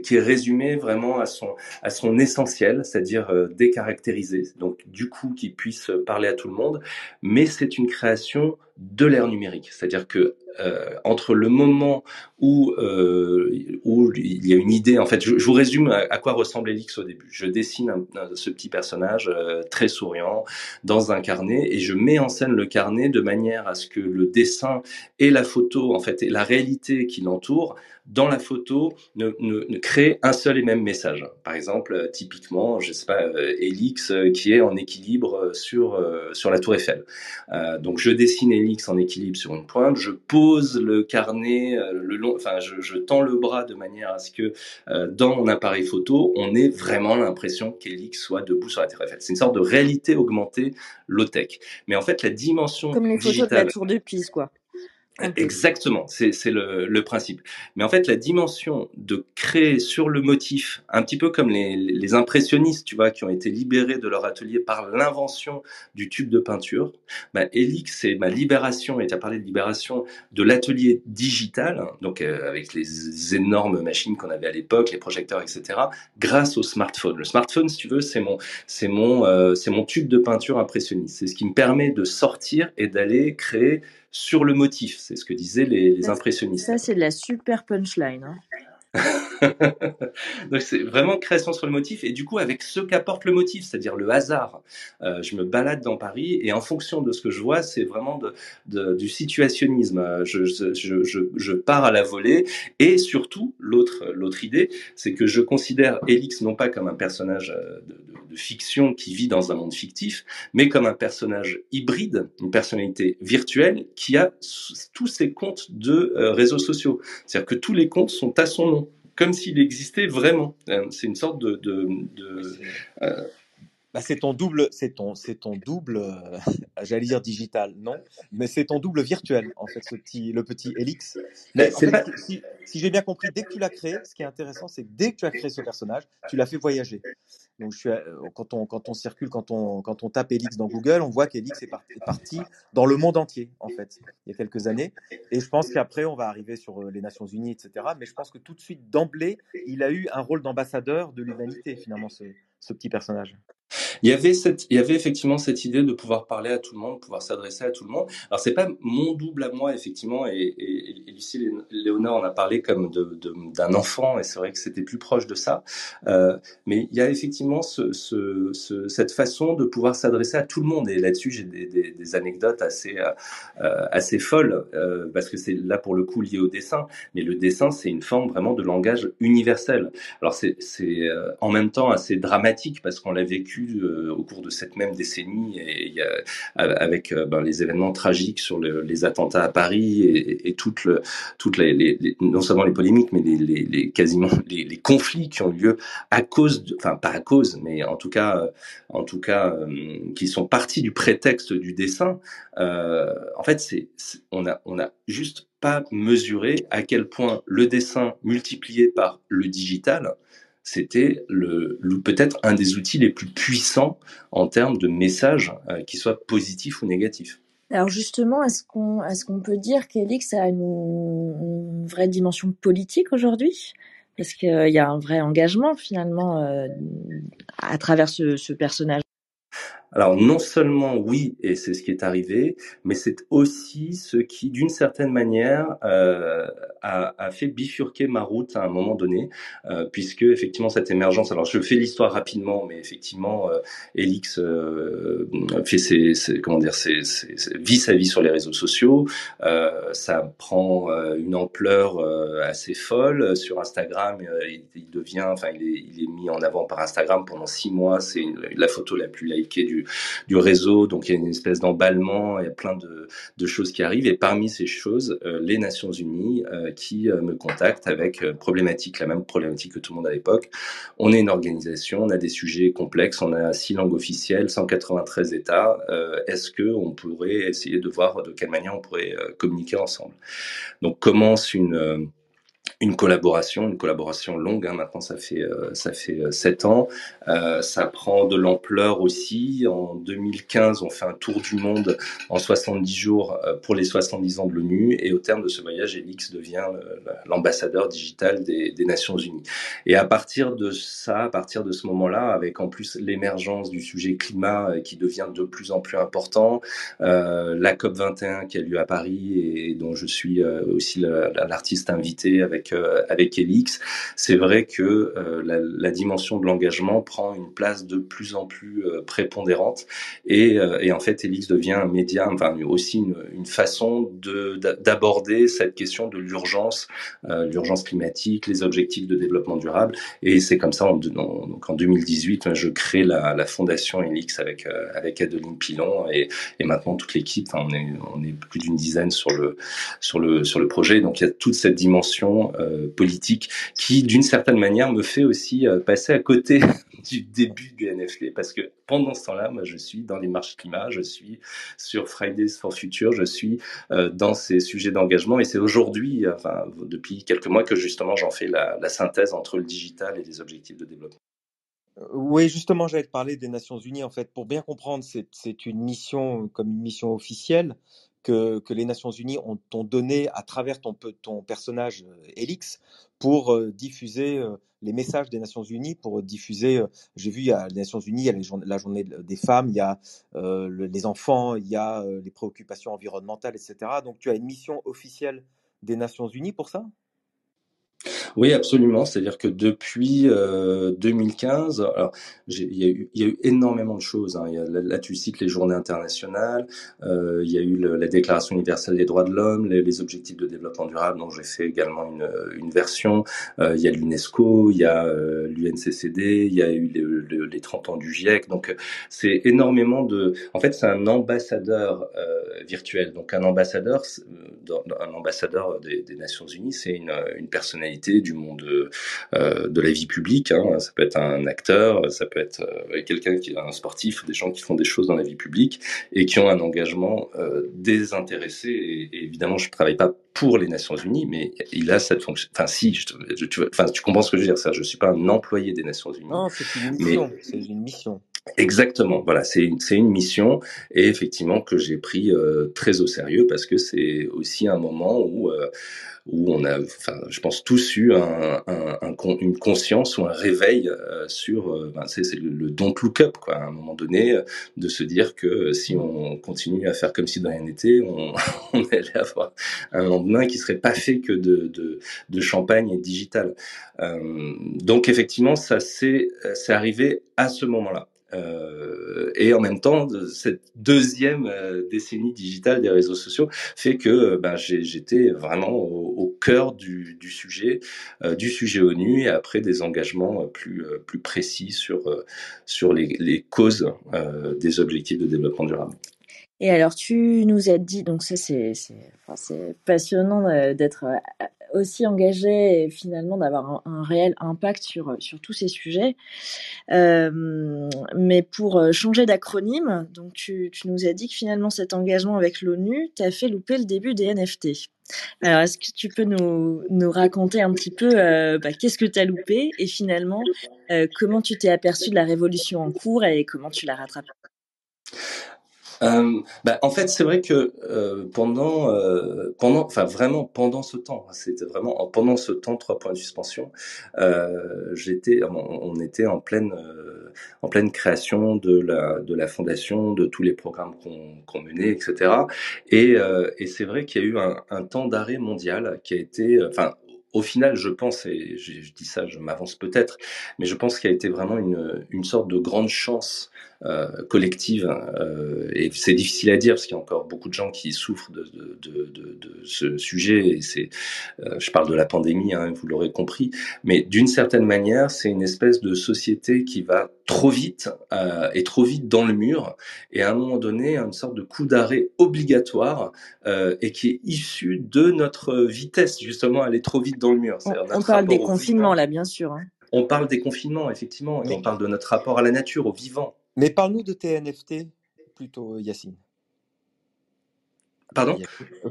qui est résumée vraiment à son, à son essentiel, c'est-à-dire décaractérisée, donc du coup qui puisse parler à tout le monde, mais c'est une création de l'ère numérique. C'est-à-dire que euh, entre le moment où euh, où il y a une idée, en fait, je, vous résume à, quoi ressemble Elix au début. Je dessine ce petit personnage euh, très souriant dans un carnet et je mets en scène le carnet de manière à ce que le dessin et la photo, en fait, et la réalité qui l'entoure dans la photo ne, ne, ne, crée un seul et même message. Par exemple, euh, typiquement, je sais pas, euh, Elix euh, qui est en équilibre sur sur la Tour Eiffel. Euh, donc je dessine Elix en équilibre sur une pointe, je pose le carnet le long, enfin je, je tends le bras de manière à ce que dans mon appareil photo, on ait vraiment l'impression qu'Elix soit debout sur la Tour Eiffel. C'est une sorte de réalité augmentée low tech. Mais en fait, la dimension comme les photos de la Tour de Pise, quoi. Exactement, c'est le, le, principe. Mais en fait, la dimension de créer sur le motif, un petit peu comme les, les impressionnistes, tu vois, qui ont été libérés de leur atelier par l'invention du tube de peinture, bah, Elix, c'est ma libération, et tu as parlé de libération de l'atelier digital, donc euh, avec les énormes machines qu'on avait à l'époque, les projecteurs, etc., grâce au smartphone. Le smartphone, si tu veux, c'est mon, c'est mon, euh, c'est mon tube de peinture impressionniste. C'est ce qui me permet de sortir et d'aller créer sur le motif. C'est ce que disaient les, les impressionnistes. Ça, c'est de la super punchline. Hein. [laughs] Donc c'est vraiment création sur le motif et du coup avec ce qu'apporte le motif, c'est-à-dire le hasard. Euh, je me balade dans Paris et en fonction de ce que je vois, c'est vraiment du situationnisme. Je, je, pars à la volée et surtout l'autre l'autre idée, c'est que je considère Elix non pas comme un personnage euh, de, fiction qui vit dans un monde fictif, mais comme un personnage hybride, une personnalité virtuelle qui a tous ses comptes de euh, réseaux sociaux. C'est-à-dire que tous les comptes sont à son nom comme s'il existait vraiment. Euh, c'est une sorte de, de, de euh, bah, c'est ton double, c'est ton, c'est ton double, euh, [laughs] j'allais dire digital, non, mais c'est ton double virtuel en fait, ce petit, le petit Elix. Mais en fait, pas... si, si j'ai bien compris, dès que tu l'as créé, ce qui est intéressant, c'est que dès que tu as créé ce personnage, tu l'as fait voyager. Donc euh, quand on, circule, quand on, tape Elix dans Google, on voit qu'Elix est, parti dans le monde entier en fait, il y a quelques années. Et je pense qu'après on va arriver sur euh, les Nations Unies, etc. Mais je pense que tout de suite d'emblée, il a eu un rôle d'ambassadeur de l'humanité finalement ce, petit personnage. Il y avait cette, il y avait effectivement cette idée de pouvoir parler à tout le monde, pouvoir s'adresser à tout le monde. Alors c'est pas mon double à moi effectivement, et, et, et Lucie Léonard en a parlé comme d'un enfant, et c'est vrai que c'était plus proche de ça. Euh, mais il y a effectivement ce, ce, ce, cette façon de pouvoir s'adresser à tout le monde, et là-dessus j'ai des, anecdotes assez euh, assez folles euh, parce que c'est là pour le coup lié au dessin. Mais le dessin c'est une forme vraiment de langage universel. Alors c'est en même temps assez dramatique parce qu'on l'a vécu au cours de cette même décennie et, avec ben, les événements tragiques sur le, les attentats à Paris et, et toutes, le, toutes les, seulement les polémiques mais les, quasiment [laughs] les, conflits qui ont lieu à cause, de, enfin pas à cause, mais en tout cas, en tout cas, euh, qui sont partis du prétexte du dessin. Euh, en fait, c'est on a on a juste pas mesuré à quel point le dessin multiplié par le digital c'était le, peut-être un des outils les plus puissants en termes de messages, euh, qu'ils soient positifs ou négatifs. Alors justement, est-ce qu'on est-ce peut dire qu'Elix a une, vraie dimension politique aujourd'hui? Parce qu'il y a un vrai engagement finalement euh, à travers ce personnage. Alors non seulement oui, et c'est ce qui est arrivé, mais c'est aussi ce qui, d'une certaine manière, euh, a, fait bifurquer ma route à un moment donné, euh, puisque effectivement cette émergence. Alors je fais l'histoire rapidement, mais effectivement, euh, Elix fait ses, comment dire, vit sa vie sur les réseaux sociaux. Ça prend une ampleur assez folle sur Instagram. Il, il, devient, enfin, il est, il est mis en avant par Instagram pendant six mois. C'est la photo la plus likée du du, réseau. Donc il y a une espèce d'emballement, il y a plein de, choses qui arrivent. Et parmi ces choses, euh, les Nations Unies euh, qui euh, me contactent avec problématique, la même problématique que tout le monde à l'époque. On est une organisation, on a des sujets complexes, on a six langues officielles, 193 États. Est-ce que on pourrait essayer de voir de quelle manière on pourrait communiquer ensemble? Donc commence une une collaboration, une collaboration longue. Hein, maintenant, ça fait euh, ça fait euh, sept ans. Euh, ça prend de l'ampleur aussi. En 2015, on fait un tour du monde en 70 jours euh, pour les 70 ans de l'ONU. Et au terme de ce voyage, Elix devient l'ambassadeur digital des, des, Nations Unies. Et à partir de ça, à partir de ce moment-là, avec en plus l'émergence du sujet climat qui devient de plus en plus important, la COP 21 qui a lieu à Paris et dont je suis aussi l'artiste invité avec euh, avec Elix, c'est vrai que euh, la, dimension de l'engagement prend une place de plus en plus euh, prépondérante. Et, en fait Elix devient un média, enfin aussi une, façon de d'aborder cette question de l'urgence, l'urgence climatique, les objectifs de développement durable. Et c'est comme ça en, donc en 2018 je crée la, fondation Elix avec avec Adeline Pilon et, maintenant toute l'équipe, on est on est plus d'une dizaine sur le sur le sur le projet. Donc il y a toute cette dimension euh, politique qui, d'une certaine manière, me fait aussi euh, passer à côté [laughs] du début du NFT parce que pendant ce temps-là, moi, je suis dans les marches climat, je suis sur Fridays for Future, je suis euh, dans ces sujets d'engagement et c'est aujourd'hui, enfin, depuis quelques mois que justement j'en fais la, la synthèse entre le digital et les objectifs de développement. Oui, justement, j'allais te parler des Nations Unies. En fait, pour bien comprendre, c'est une mission comme une mission officielle que, les Nations Unies ont, donné à travers ton, personnage Elix pour euh, diffuser euh, les messages des Nations Unies, pour diffuser, euh, j'ai vu, il y a les Nations Unies, il y a la journée des femmes, il y a euh, les enfants, il y a les préoccupations environnementales, etc. Donc tu as une mission officielle des Nations Unies pour ça? Oui, absolument. C'est-à-dire que depuis euh, 2015, alors il y, y, a eu énormément de choses. Hein. Y a, là, tu cites les journées internationales. Euh, il y a eu le, la Déclaration universelle des droits de l'homme, les, les, objectifs de développement durable, dont j'ai fait également une, une version. Euh, il y a l'UNESCO, il y a euh, l'UNCCD, il y a eu les, les 30 ans du GIEC. Donc c'est énormément de. En fait, c'est un ambassadeur euh, virtuel. Donc un ambassadeur, un ambassadeur des, des Nations Unies, c'est une, une personnalité du monde euh, de la vie publique. Hein. Ça peut être un acteur, ça peut être euh, quelqu'un qui est un sportif, des gens qui font des choses dans la vie publique et qui ont un engagement euh, désintéressé. Et, et, évidemment, je travaille pas pour les Nations Unies, mais il a cette fonction. Enfin, si, je, je, tu, enfin, tu comprends ce que je veux dire. Ça, je suis pas un employé des Nations Unies. Non, c'est une mission. Mais... C'est une mission. Exactement, voilà, c'est une, une mission et effectivement que j'ai pris euh, très au sérieux parce que c'est aussi un moment où euh, où on a, enfin, je pense tous eu un, un, un une conscience ou un réveil euh, sur, euh, ben, c'est, le, le don't look up, quoi, à un moment donné, euh, de se dire que si on continue à faire comme si de rien n'était, on, [laughs] on allait avoir un lendemain qui serait pas fait que de, de, de champagne et digital. donc effectivement, ça c'est, c'est arrivé à ce moment-là. Euh, et en même temps, cette deuxième euh, décennie digitale des réseaux sociaux fait que euh, ben, j'étais vraiment au, cœur du, sujet, euh, du sujet ONU, et après des engagements plus précis sur les, causes des objectifs de développement durable. Et alors, tu nous as dit, donc ça c'est passionnant d'être aussi engagé et finalement d'avoir un, réel impact sur, sur tous ces sujets. Euh, mais pour euh, changer d'acronyme, donc tu, nous as dit que finalement cet engagement avec l'ONU t'a fait louper le début des NFT. Alors, est-ce que tu peux nous, nous raconter un petit peu euh, bah, qu'est-ce que tu as loupé et finalement euh, comment tu t'es aperçu de la révolution en cours et comment tu l'as rattrapée? Euh, bah, en fait, c'est vrai que euh, pendant, euh, pendant, enfin vraiment pendant ce temps, c'était vraiment pendant ce temps trois points de suspension. Euh, j'étais, on, était en pleine, euh, en pleine création de la de la fondation, de tous les programmes qu'on qu menait, etc. Et, euh, et c'est vrai qu'il y a eu un, un temps d'arrêt mondial qui a été, enfin au final, je pense, et je, dis ça, je m'avance peut-être, mais je pense qu'il a été vraiment une, une sorte de grande chance collective. Euh, et c'est difficile à dire parce qu'il y a encore beaucoup de gens qui souffrent de, de, de, de, de ce sujet. Et c'est, euh, je parle de la pandémie, hein, vous l'aurez compris. Mais d'une certaine manière, c'est une espèce de société qui va trop vite euh, et trop vite dans le mur. Et à un moment donné, une sorte de coup d'arrêt obligatoire euh, et qui est issu de notre vitesse justement aller trop vite dans le mur. On, on parle des confinements là, bien sûr. Hein. On parle des confinements, effectivement, et on parle de notre rapport à la nature, au vivant. Mais parle-nous de tes NFT plutôt, Yacine. Pardon?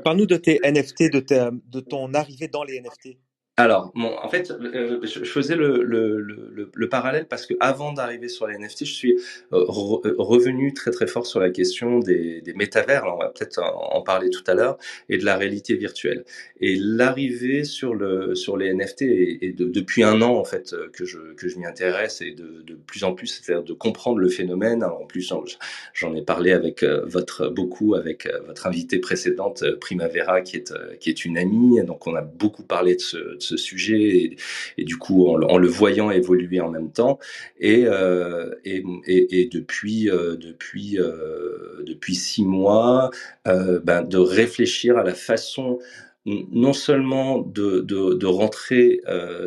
Parle-nous de tes NFT, de, ta, de ton arrivée dans les NFT. Alors, bon, en fait, euh, je, je faisais le, le, le, le parallèle parce que avant d'arriver sur les NFT, je suis euh, re- euh, revenu très très fort sur la question des, des métavers. On va peut-être en parler tout à l'heure et de la réalité virtuelle. Et l'arrivée sur le sur les NFT et, de- depuis un an en fait euh, que je que je m'y intéresse et de, de plus en plus, c'est-à-dire de comprendre le phénomène. En plus, j'en ai parlé avec euh, votre beaucoup avec euh, votre invitée précédente euh, Primavera qui est euh, qui est une amie. Donc, on a beaucoup parlé de ce, ce sujet et, du coup en, le- voyant évoluer en même temps. Et euh, et, et, depuis euh, depuis euh, depuis six mois ben, de réfléchir à la façon non seulement de, de, rentrer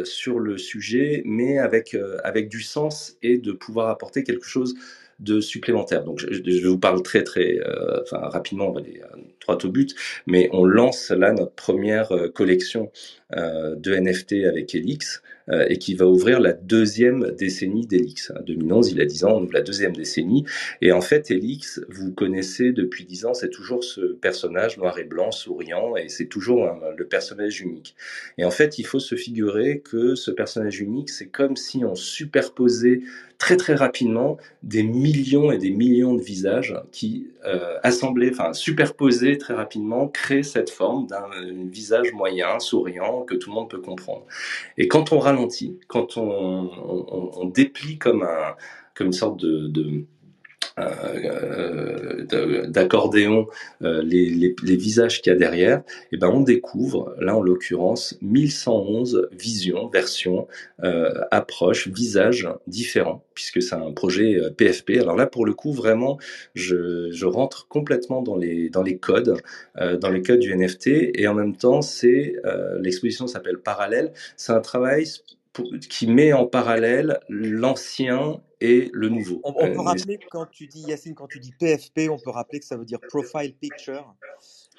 sur le sujet, mais avec, avec du sens et de pouvoir apporter quelque chose de supplémentaire. Donc, je, vous parle très, très, euh, enfin, rapidement, on va aller euh, droit au but, mais on lance là notre première euh, collection de NFT avec Elix euh, et qui va ouvrir la deuxième décennie d'Elix. En 2011, il a 10 ans, on ouvre la deuxième décennie. Et en fait, Elix, vous connaissez depuis 10 ans, c'est toujours ce personnage noir et blanc, souriant, et c'est toujours le personnage unique. Et en fait, il faut se figurer que ce personnage unique, c'est comme si on superposait très très rapidement des millions et des millions de visages qui, euh, assemblés, enfin superposés très rapidement, créent cette forme d'un euh, visage moyen, souriant, que tout le monde peut comprendre. Et quand on ralentit, quand on, déplie comme un, comme une sorte de- d'accordéon euh, les, les, les visages qu'il y a derrière, et ben on découvre, là en l'occurrence, 1111 visions, versions, euh, approches, visages différents, puisque c'est un projet euh, PFP. Alors là, pour le coup, vraiment, je, je rentre complètement dans les, dans les codes, euh, dans les codes du NFT, et en même temps, c'est euh, l'exposition s'appelle Parallèle. C'est un travail qui met en parallèle l'ancien et le nouveau. On, on peut Euh, rappeler quand tu dis, Yacine, quand tu dis PFP, on peut rappeler que ça veut dire Profile Picture.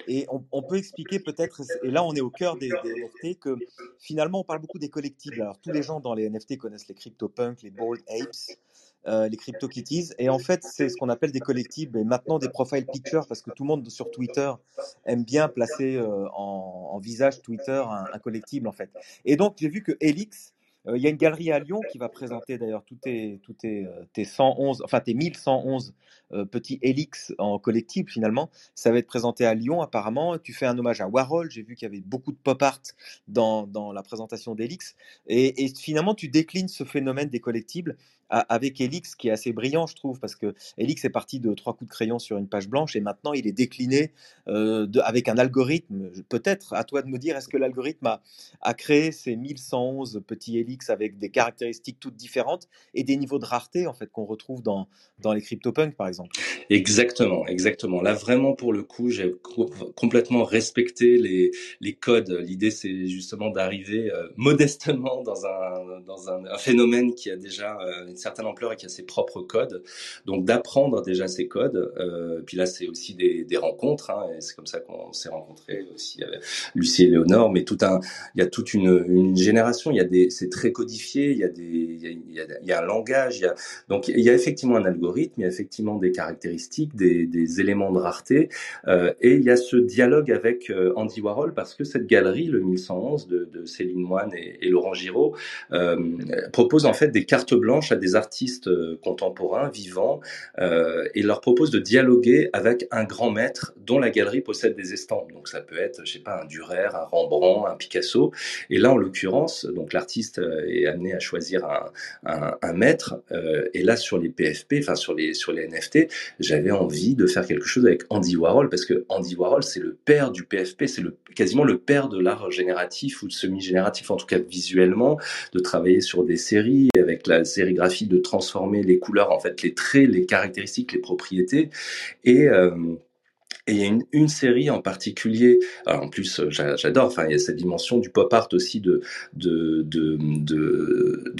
Et on, on peut expliquer peut-être, et là on est au cœur des, des NFT, que finalement on parle beaucoup des collectibles. Alors tous les gens dans les NFT connaissent les CryptoPunks, les Bored Apes, euh, les CryptoKitties, et en fait c'est ce qu'on appelle des collectibles, et maintenant des Profile Pictures, parce que tout le monde sur Twitter aime bien placer euh, en, en visage Twitter un, un collectible en fait. Et donc j'ai vu que Helix, euh, il y a une galerie à Lyon qui va présenter d'ailleurs tous tes, tous tes, euh, tes 111, enfin tes 1111 euh, petits Helix en collectible finalement. Ça va être présenté à Lyon apparemment. Tu fais un hommage à Warhol. J'ai vu qu'il y avait beaucoup de pop art dans, dans la présentation d'Helix. Et, finalement, tu déclines ce phénomène des collectibles avec Helix qui est assez brillant, je trouve, parce que Helix est parti de trois coups de crayon sur une page blanche et maintenant il est décliné euh, avec un algorithme. Peut-être à toi de me dire, est-ce que l'algorithme a, créé ces 1111 petits Helix avec des caractéristiques toutes différentes et des niveaux de rareté en fait qu'on retrouve dans, dans les CryptoPunks par exemple? Exactement, exactement. Là, vraiment, pour le coup, j'ai co- complètement respecté les, les codes. L'idée, c'est justement d'arriver euh, modestement dans un, dans un, phénomène qui a déjà euh, certaine ampleur et qui a ses propres codes. Donc, d'apprendre déjà ces codes. Euh, puis là, c'est aussi des, des rencontres. Hein, et c'est comme ça qu'on s'est rencontrés aussi avec Lucie et Léonore. Mais tout un, il y a toute une, une génération. Il y a des, c'est très codifié. Il y a des, il y a, il y a, un langage. Il y a, donc, il y a effectivement un algorithme. Il y a effectivement des caractéristiques, des, des éléments de rareté. Euh, et il y a ce dialogue avec euh, Andy Warhol parce que cette galerie, le 1111 de, de Céline Moine et, et Laurent Giraud, euh, propose en fait des cartes blanches à des artistes euh, contemporains, vivants, euh, et leur propose de dialoguer avec un grand maître dont la galerie possède des estampes. Donc ça peut être, je sais pas, un Durer, un Rembrandt, un Picasso. Et là, en l'occurrence, donc l'artiste euh, est amené à choisir un, un, maître. Et là, sur les PFP, enfin sur les sur les NFT, j'avais envie de faire quelque chose avec Andy Warhol parce que Andy Warhol, c'est le père du PFP, c'est le quasiment le père de l'art génératif ou semi-génératif, en tout cas visuellement, de travailler sur des séries avec la sérigraphie, de transformer les couleurs, en fait, les traits, les caractéristiques, les propriétés. Et euh, et il y a une, série en particulier, alors en plus euh, j'a- j'adore, enfin il y a cette dimension du pop art aussi de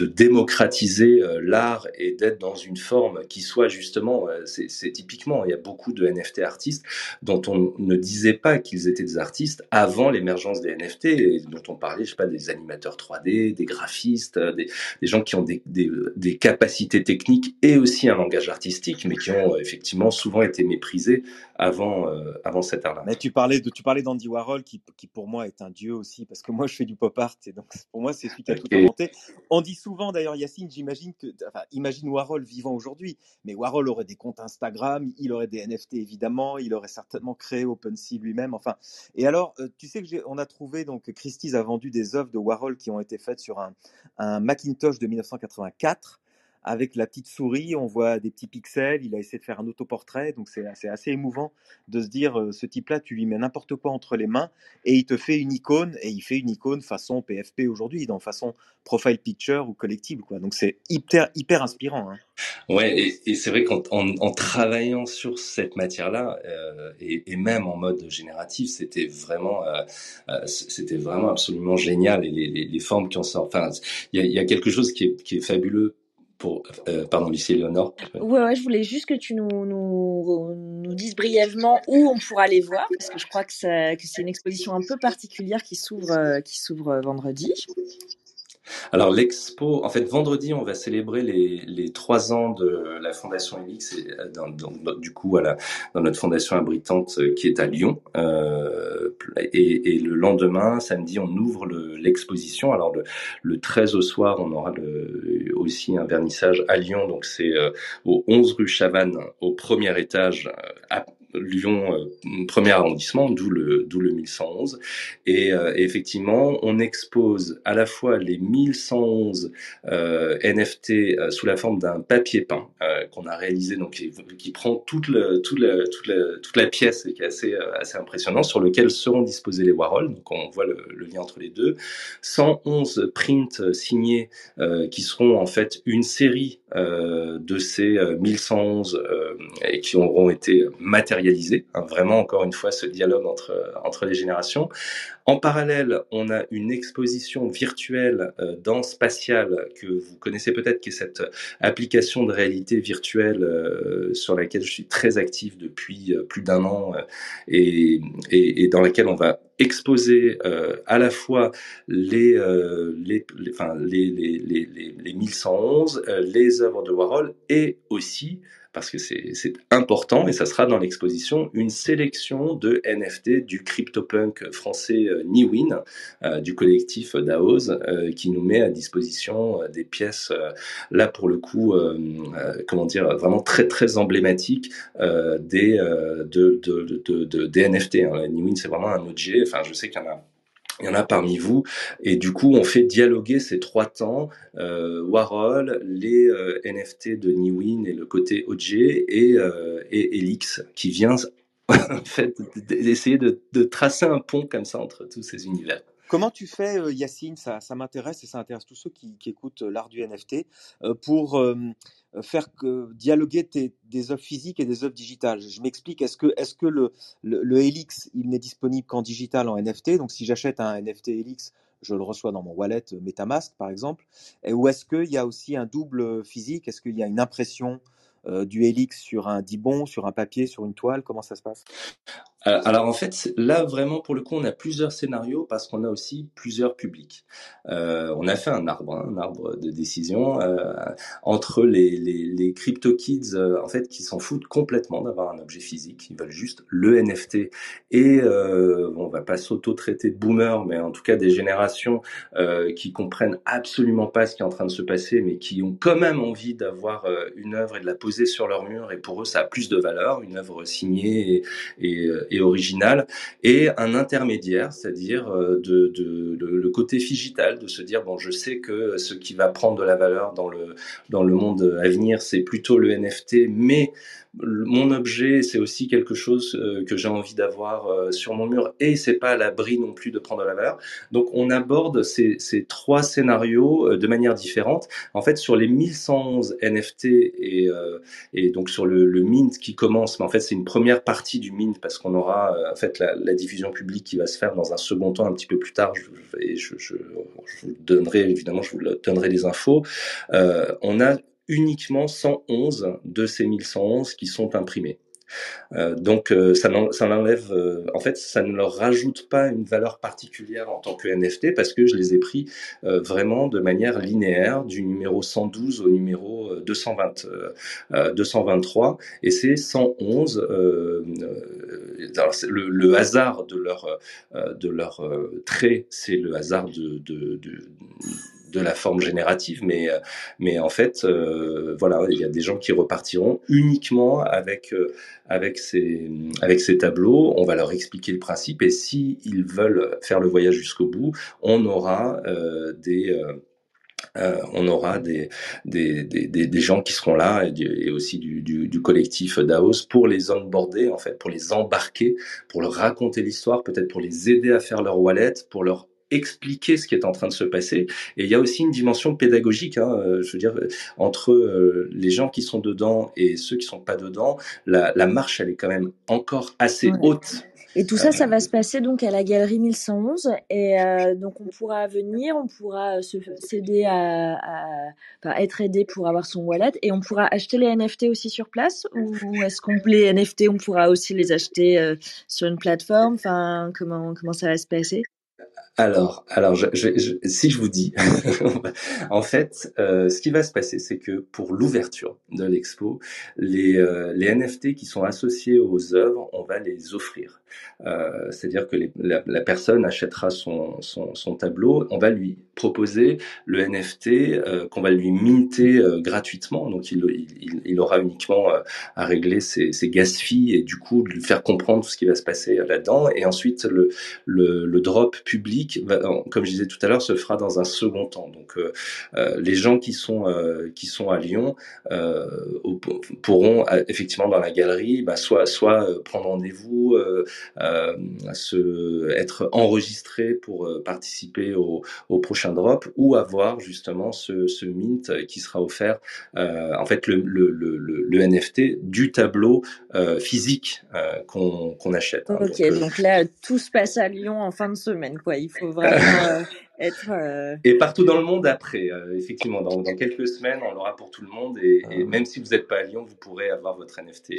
démocratiser euh, l'art et d'être dans une forme qui soit justement, euh, c'est typiquement, il y a beaucoup de NFT artistes dont on ne disait pas qu'ils étaient des artistes avant l'émergence des NFT, et dont on parlait, je sais pas, des animateurs 3D, des graphistes, euh, des, gens qui ont des, capacités techniques et aussi un langage artistique, mais qui ont euh, effectivement souvent été méprisés avant euh, avant cette ère-là. Mais tu parlais de, tu parlais d'Andy Warhol, qui, qui pour moi est un dieu aussi, parce que moi je fais du pop art, et donc pour moi c'est celui qui a tout inventé. On dit souvent d'ailleurs, Yacine, j'imagine que, enfin, imagine Warhol vivant aujourd'hui, mais Warhol aurait des comptes Instagram, il aurait des NFT évidemment, il aurait certainement créé OpenSea lui-même, enfin. Et alors, euh, tu sais que j'ai, on a trouvé donc Christie's a vendu des œuvres de Warhol qui ont été faites sur un, un Macintosh de 1984 avec la petite souris, on voit des petits pixels, il a essayé de faire un autoportrait, donc c'est assez émouvant de se dire, euh, ce type-là, tu lui mets n'importe quoi entre les mains, et il te fait une icône, et il fait une icône façon PFP aujourd'hui, dans façon profile picture ou collectible. Donc c'est hyper, inspirant. Hein. Ouais, et, c'est vrai qu'en en, en travaillant sur cette matière-là, euh, et, même en mode génératif, c'était vraiment, euh, vraiment absolument génial. Et les, formes qui en sortent, enfin, il y a, quelque chose qui est fabuleux pour, euh, pardon, Lucie Léonore. Ouais, ouais, je voulais juste que tu nous, nous, nous dises brièvement où on pourra les voir, parce que je crois que, que c'est une exposition un peu particulière qui s'ouvre euh, euh, vendredi. Alors l'expo, en fait, vendredi, on va célébrer les, les trois ans de la Fondation Elix, et euh, du coup, à la- dans notre fondation abritante euh, qui est à Lyon. Euh, et, et le lendemain, samedi, on ouvre le- l'exposition. Alors le, le 13 au soir, on aura le, aussi un vernissage à Lyon, donc c'est euh, au 11 rue Chavannes, au premier étage, euh, à Lyon, euh, premier arrondissement, d'où le, d'où le 1111. Et, euh, et effectivement, on expose à la fois les 1111 euh, NFT sous la forme d'un papier peint qu'on a réalisé, donc qui, prend toute, la, pièce et qui est assez, assez impressionnant, sur lequel seront disposés les Warhol. Donc on voit le, le lien entre les deux. 111 prints signés qui seront en fait une série de ces euh, 1111 euh, et qui auront été matérialisés. Hein, vraiment, encore une fois, ce dialogue entre, entre les générations. En parallèle, on a une exposition virtuelle euh, dans Spatial que vous connaissez peut-être, qui est cette application de réalité virtuelle euh, sur laquelle je suis très actif depuis euh, plus d'un an et, dans laquelle on va exposer à la fois les, les, enfin, les, les, les, les, les 1111, euh, les œuvres de Warhol et aussi parce que c'est important et ça sera dans l'exposition une sélection de NFT du CryptoPunk français euh, Niwin euh, du collectif DAOS euh, qui nous met à disposition des pièces là pour le coup comment dire vraiment très très emblématiques des de, de, de, de- des NFT. Hein. Niwin c'est vraiment un objet. Enfin je sais qu'il y en a il y en a parmi vous, et du coup, on fait dialoguer ces trois temps, euh, Warhol, les euh, NFT de Niwin et le côté OG, et, euh, et Elix, qui vient [laughs] en d'essayer de, tracer un pont comme ça entre tous ces univers. Comment tu fais, Yacine, ça, m'intéresse et ça intéresse tous ceux qui, qui écoutent l'art du NFT, pour faire que, dialoguer des œuvres physiques et des œuvres digitales. Je m'explique, est-ce que, le, le, Helix, il n'est disponible qu'en digital, en NFT Donc si j'achète un NFT Helix, je le reçois dans mon wallet euh, MetaMask, par exemple. Et, ou est-ce qu'il y a aussi un double physique? Est-ce qu'il y a une impression euh, du Helix sur un dibon, sur un papier, sur une toile? Comment ça se passe? Euh, Alors en fait, là vraiment pour le coup, on a plusieurs scénarios parce qu'on a aussi plusieurs publics. Euh, on a fait un arbre, hein, un arbre de décision euh, entre les, les, les crypto kids euh, en fait qui s'en foutent complètement d'avoir un objet physique, ils veulent juste le NFT et euh, bon, on va pas s'auto-traiter de boomer, mais en tout cas des générations euh, qui comprennent absolument pas ce qui est en train de se passer, mais qui ont quand même envie d'avoir euh, une œuvre et de la poser sur leur mur. Et pour eux ça a plus de valeur, une œuvre signée et, et, euh, et originale, et un intermédiaire, c'est-à-dire euh, de, de, le, côté figital, de se dire bon, je sais que ce qui va prendre de la valeur dans le dans le monde à venir, c'est plutôt le NFT, mais mon objet, c'est aussi quelque chose euh, que j'ai envie d'avoir euh, sur mon mur, et c'est pas à l'abri non plus de prendre la valeur. Donc, on aborde ces, trois scénarios euh, de manière différente. En fait, sur les 1111 NFT et, donc sur le, mint qui commence, mais en fait c'est une première partie du mint parce qu'on aura en fait la, la diffusion publique qui va se faire dans un second temps un petit peu plus tard. Je, vous donnerai évidemment, je vous donnerai les infos. On a uniquement 111 de ces 1111 qui sont imprimés. Euh, donc euh, ça, enlève, euh, en fait, ça ne leur rajoute pas une valeur particulière en tant que NFT parce que je les ai pris vraiment de manière linéaire du numéro 112 au numéro 220, 223 et c'est 111. Alors, le, hasard de leur de leur trait, c'est le hasard de la forme générative, mais euh, mais en fait, euh, voilà, il y a des gens qui repartiront uniquement avec euh, avec ces avec ces tableaux. On va leur expliquer le principe et si ils veulent faire le voyage jusqu'au bout, on aura des on aura des, des, des, des, gens qui seront là et, aussi du, du, du, collectif DAOS pour les onboarder, en fait, pour les embarquer, pour leur raconter l'histoire, peut-être pour les aider à faire leur wallet, pour leur expliquer ce qui est en train de se passer. Et il y a aussi une dimension pédagogique, hein, euh, je veux dire, entre euh, les gens qui sont dedans et ceux qui sont pas dedans, la, la marche, elle est quand même encore assez haute. Et tout ça, ça va se passer donc à la galerie 1111. Et euh, donc, on pourra venir, on pourra se s'aider à, à être aidé pour avoir son wallet et on pourra acheter les NFT aussi sur place ou est-ce qu'on les NFT, on pourra aussi les acheter sur une plateforme? Enfin, comment comment ça va se passer? Alors, alors, je, je, si je vous dis, [laughs] en fait, euh, ce qui va se passer, c'est que pour l'ouverture de l'expo, les, euh, les NFT qui sont associés aux œuvres, on va les offrir. Euh, C'est-à-dire que la, la, personne achètera son, son, son, tableau, on va lui proposer le NFT euh, qu'on va lui minter euh, gratuitement. Donc, il, il, il, aura uniquement à régler ses, ses gas fees et du coup lui faire comprendre ce qui va se passer là-dedans. Et ensuite, le, le, le drop public comme je disais tout à l'heure, se fera dans un second temps. Donc, euh, euh, les gens qui sont euh, qui sont à Lyon pourront effectivement dans la galerie, bah, soit soit prendre rendez-vous, se être enregistrés pour participer au, au, prochain drop, ou avoir justement ce, ce mint qui sera offert. en fait, le, le, le, le, NFT du tableau physique qu'on achète. Hein. Ok, donc, donc, là, tout se passe à Lyon en fin de semaine, quoi. Il faut vraiment euh, [laughs] être. Euh, et partout dans le monde après, euh, effectivement, dans, quelques semaines, on l'aura pour tout le monde. Et, ah. même si vous n'êtes pas à Lyon, vous pourrez avoir votre NFT.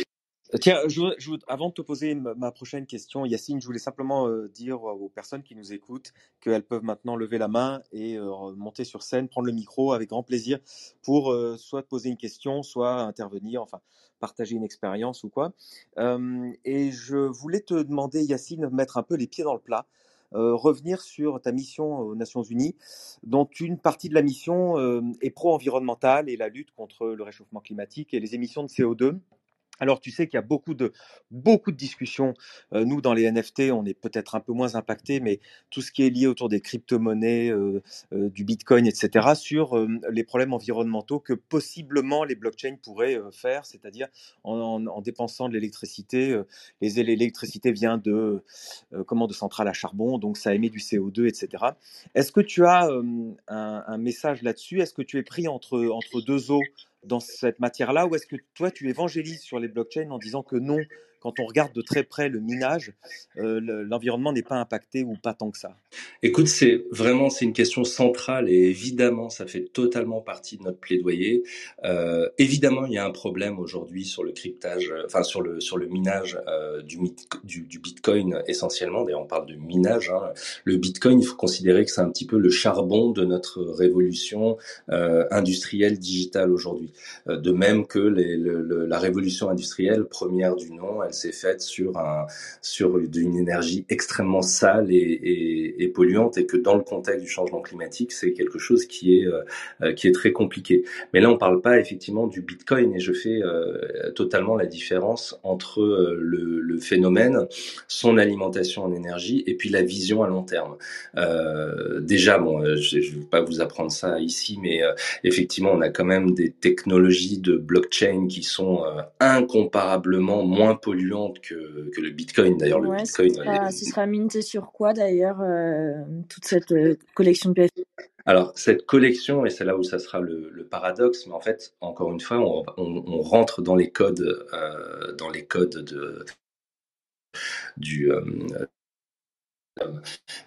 Tiens, je, avant de te poser ma, prochaine question, Yacine, je voulais simplement dire aux personnes qui nous écoutent qu'elles peuvent maintenant lever la main et monter sur scène, prendre le micro avec grand plaisir pour soit te poser une question, soit intervenir, enfin partager une expérience ou quoi. et je voulais te demander, Yacine, de mettre un peu les pieds dans le plat euh, revenir sur ta mission aux Nations Unies, dont une partie de la mission euh, est pro-environnementale et la lutte contre le réchauffement climatique et les émissions de CO2. Alors, tu sais qu'il y a beaucoup de, beaucoup de discussions. Euh, nous, dans les NFT, on est peut-être un peu moins impacté, mais tout ce qui est lié autour des crypto-monnaies, euh, euh, du Bitcoin, etc., sur les problèmes environnementaux que possiblement les blockchains pourraient faire, c'est-à-dire en, dépensant de l'électricité. L'électricité vient de, comment, de centrales à charbon, donc ça émet du CO2, etc. Est-ce que tu as un, un, message là-dessus? Est-ce que tu es pris entre, entre deux eaux? Dans cette matière-là ou est-ce que toi, tu évangélises sur les blockchains en disant que non, quand on regarde de très près le minage, euh, l'environnement n'est pas impacté ou pas tant que ça Écoute, c'est vraiment c'est une question centrale et évidemment, ça fait totalement partie de notre plaidoyer. Euh, évidemment, il y a un problème aujourd'hui sur le cryptage, euh, enfin sur le sur le minage du, du, Bitcoin essentiellement. D'ailleurs, on parle de minage. Hein. Le Bitcoin, il faut considérer que c'est un petit peu le charbon de notre révolution industrielle digitale aujourd'hui. De même que la révolution industrielle première du nom, elle s'est faite sur un sur une énergie extrêmement sale et, polluante et que dans le contexte du changement climatique, c'est quelque chose qui est euh, qui est très compliqué. Mais là, on parle pas effectivement du Bitcoin et je fais euh, totalement la différence entre euh, le, phénomène, son alimentation en énergie et puis la vision à long terme. Euh, déjà, bon, je, je vais pas vous apprendre ça ici, mais effectivement, on a quand même des technologies de blockchain qui sont incomparablement moins polluantes que, que le Bitcoin. D'ailleurs, le Bitcoin. Ce sera, minté sur quoi d'ailleurs euh, toute cette euh, collection de PFP alors cette collection, et c'est là où ça sera le, le, paradoxe, mais en fait, encore une fois, on, on, on rentre dans les codes, euh, dans les codes de, du,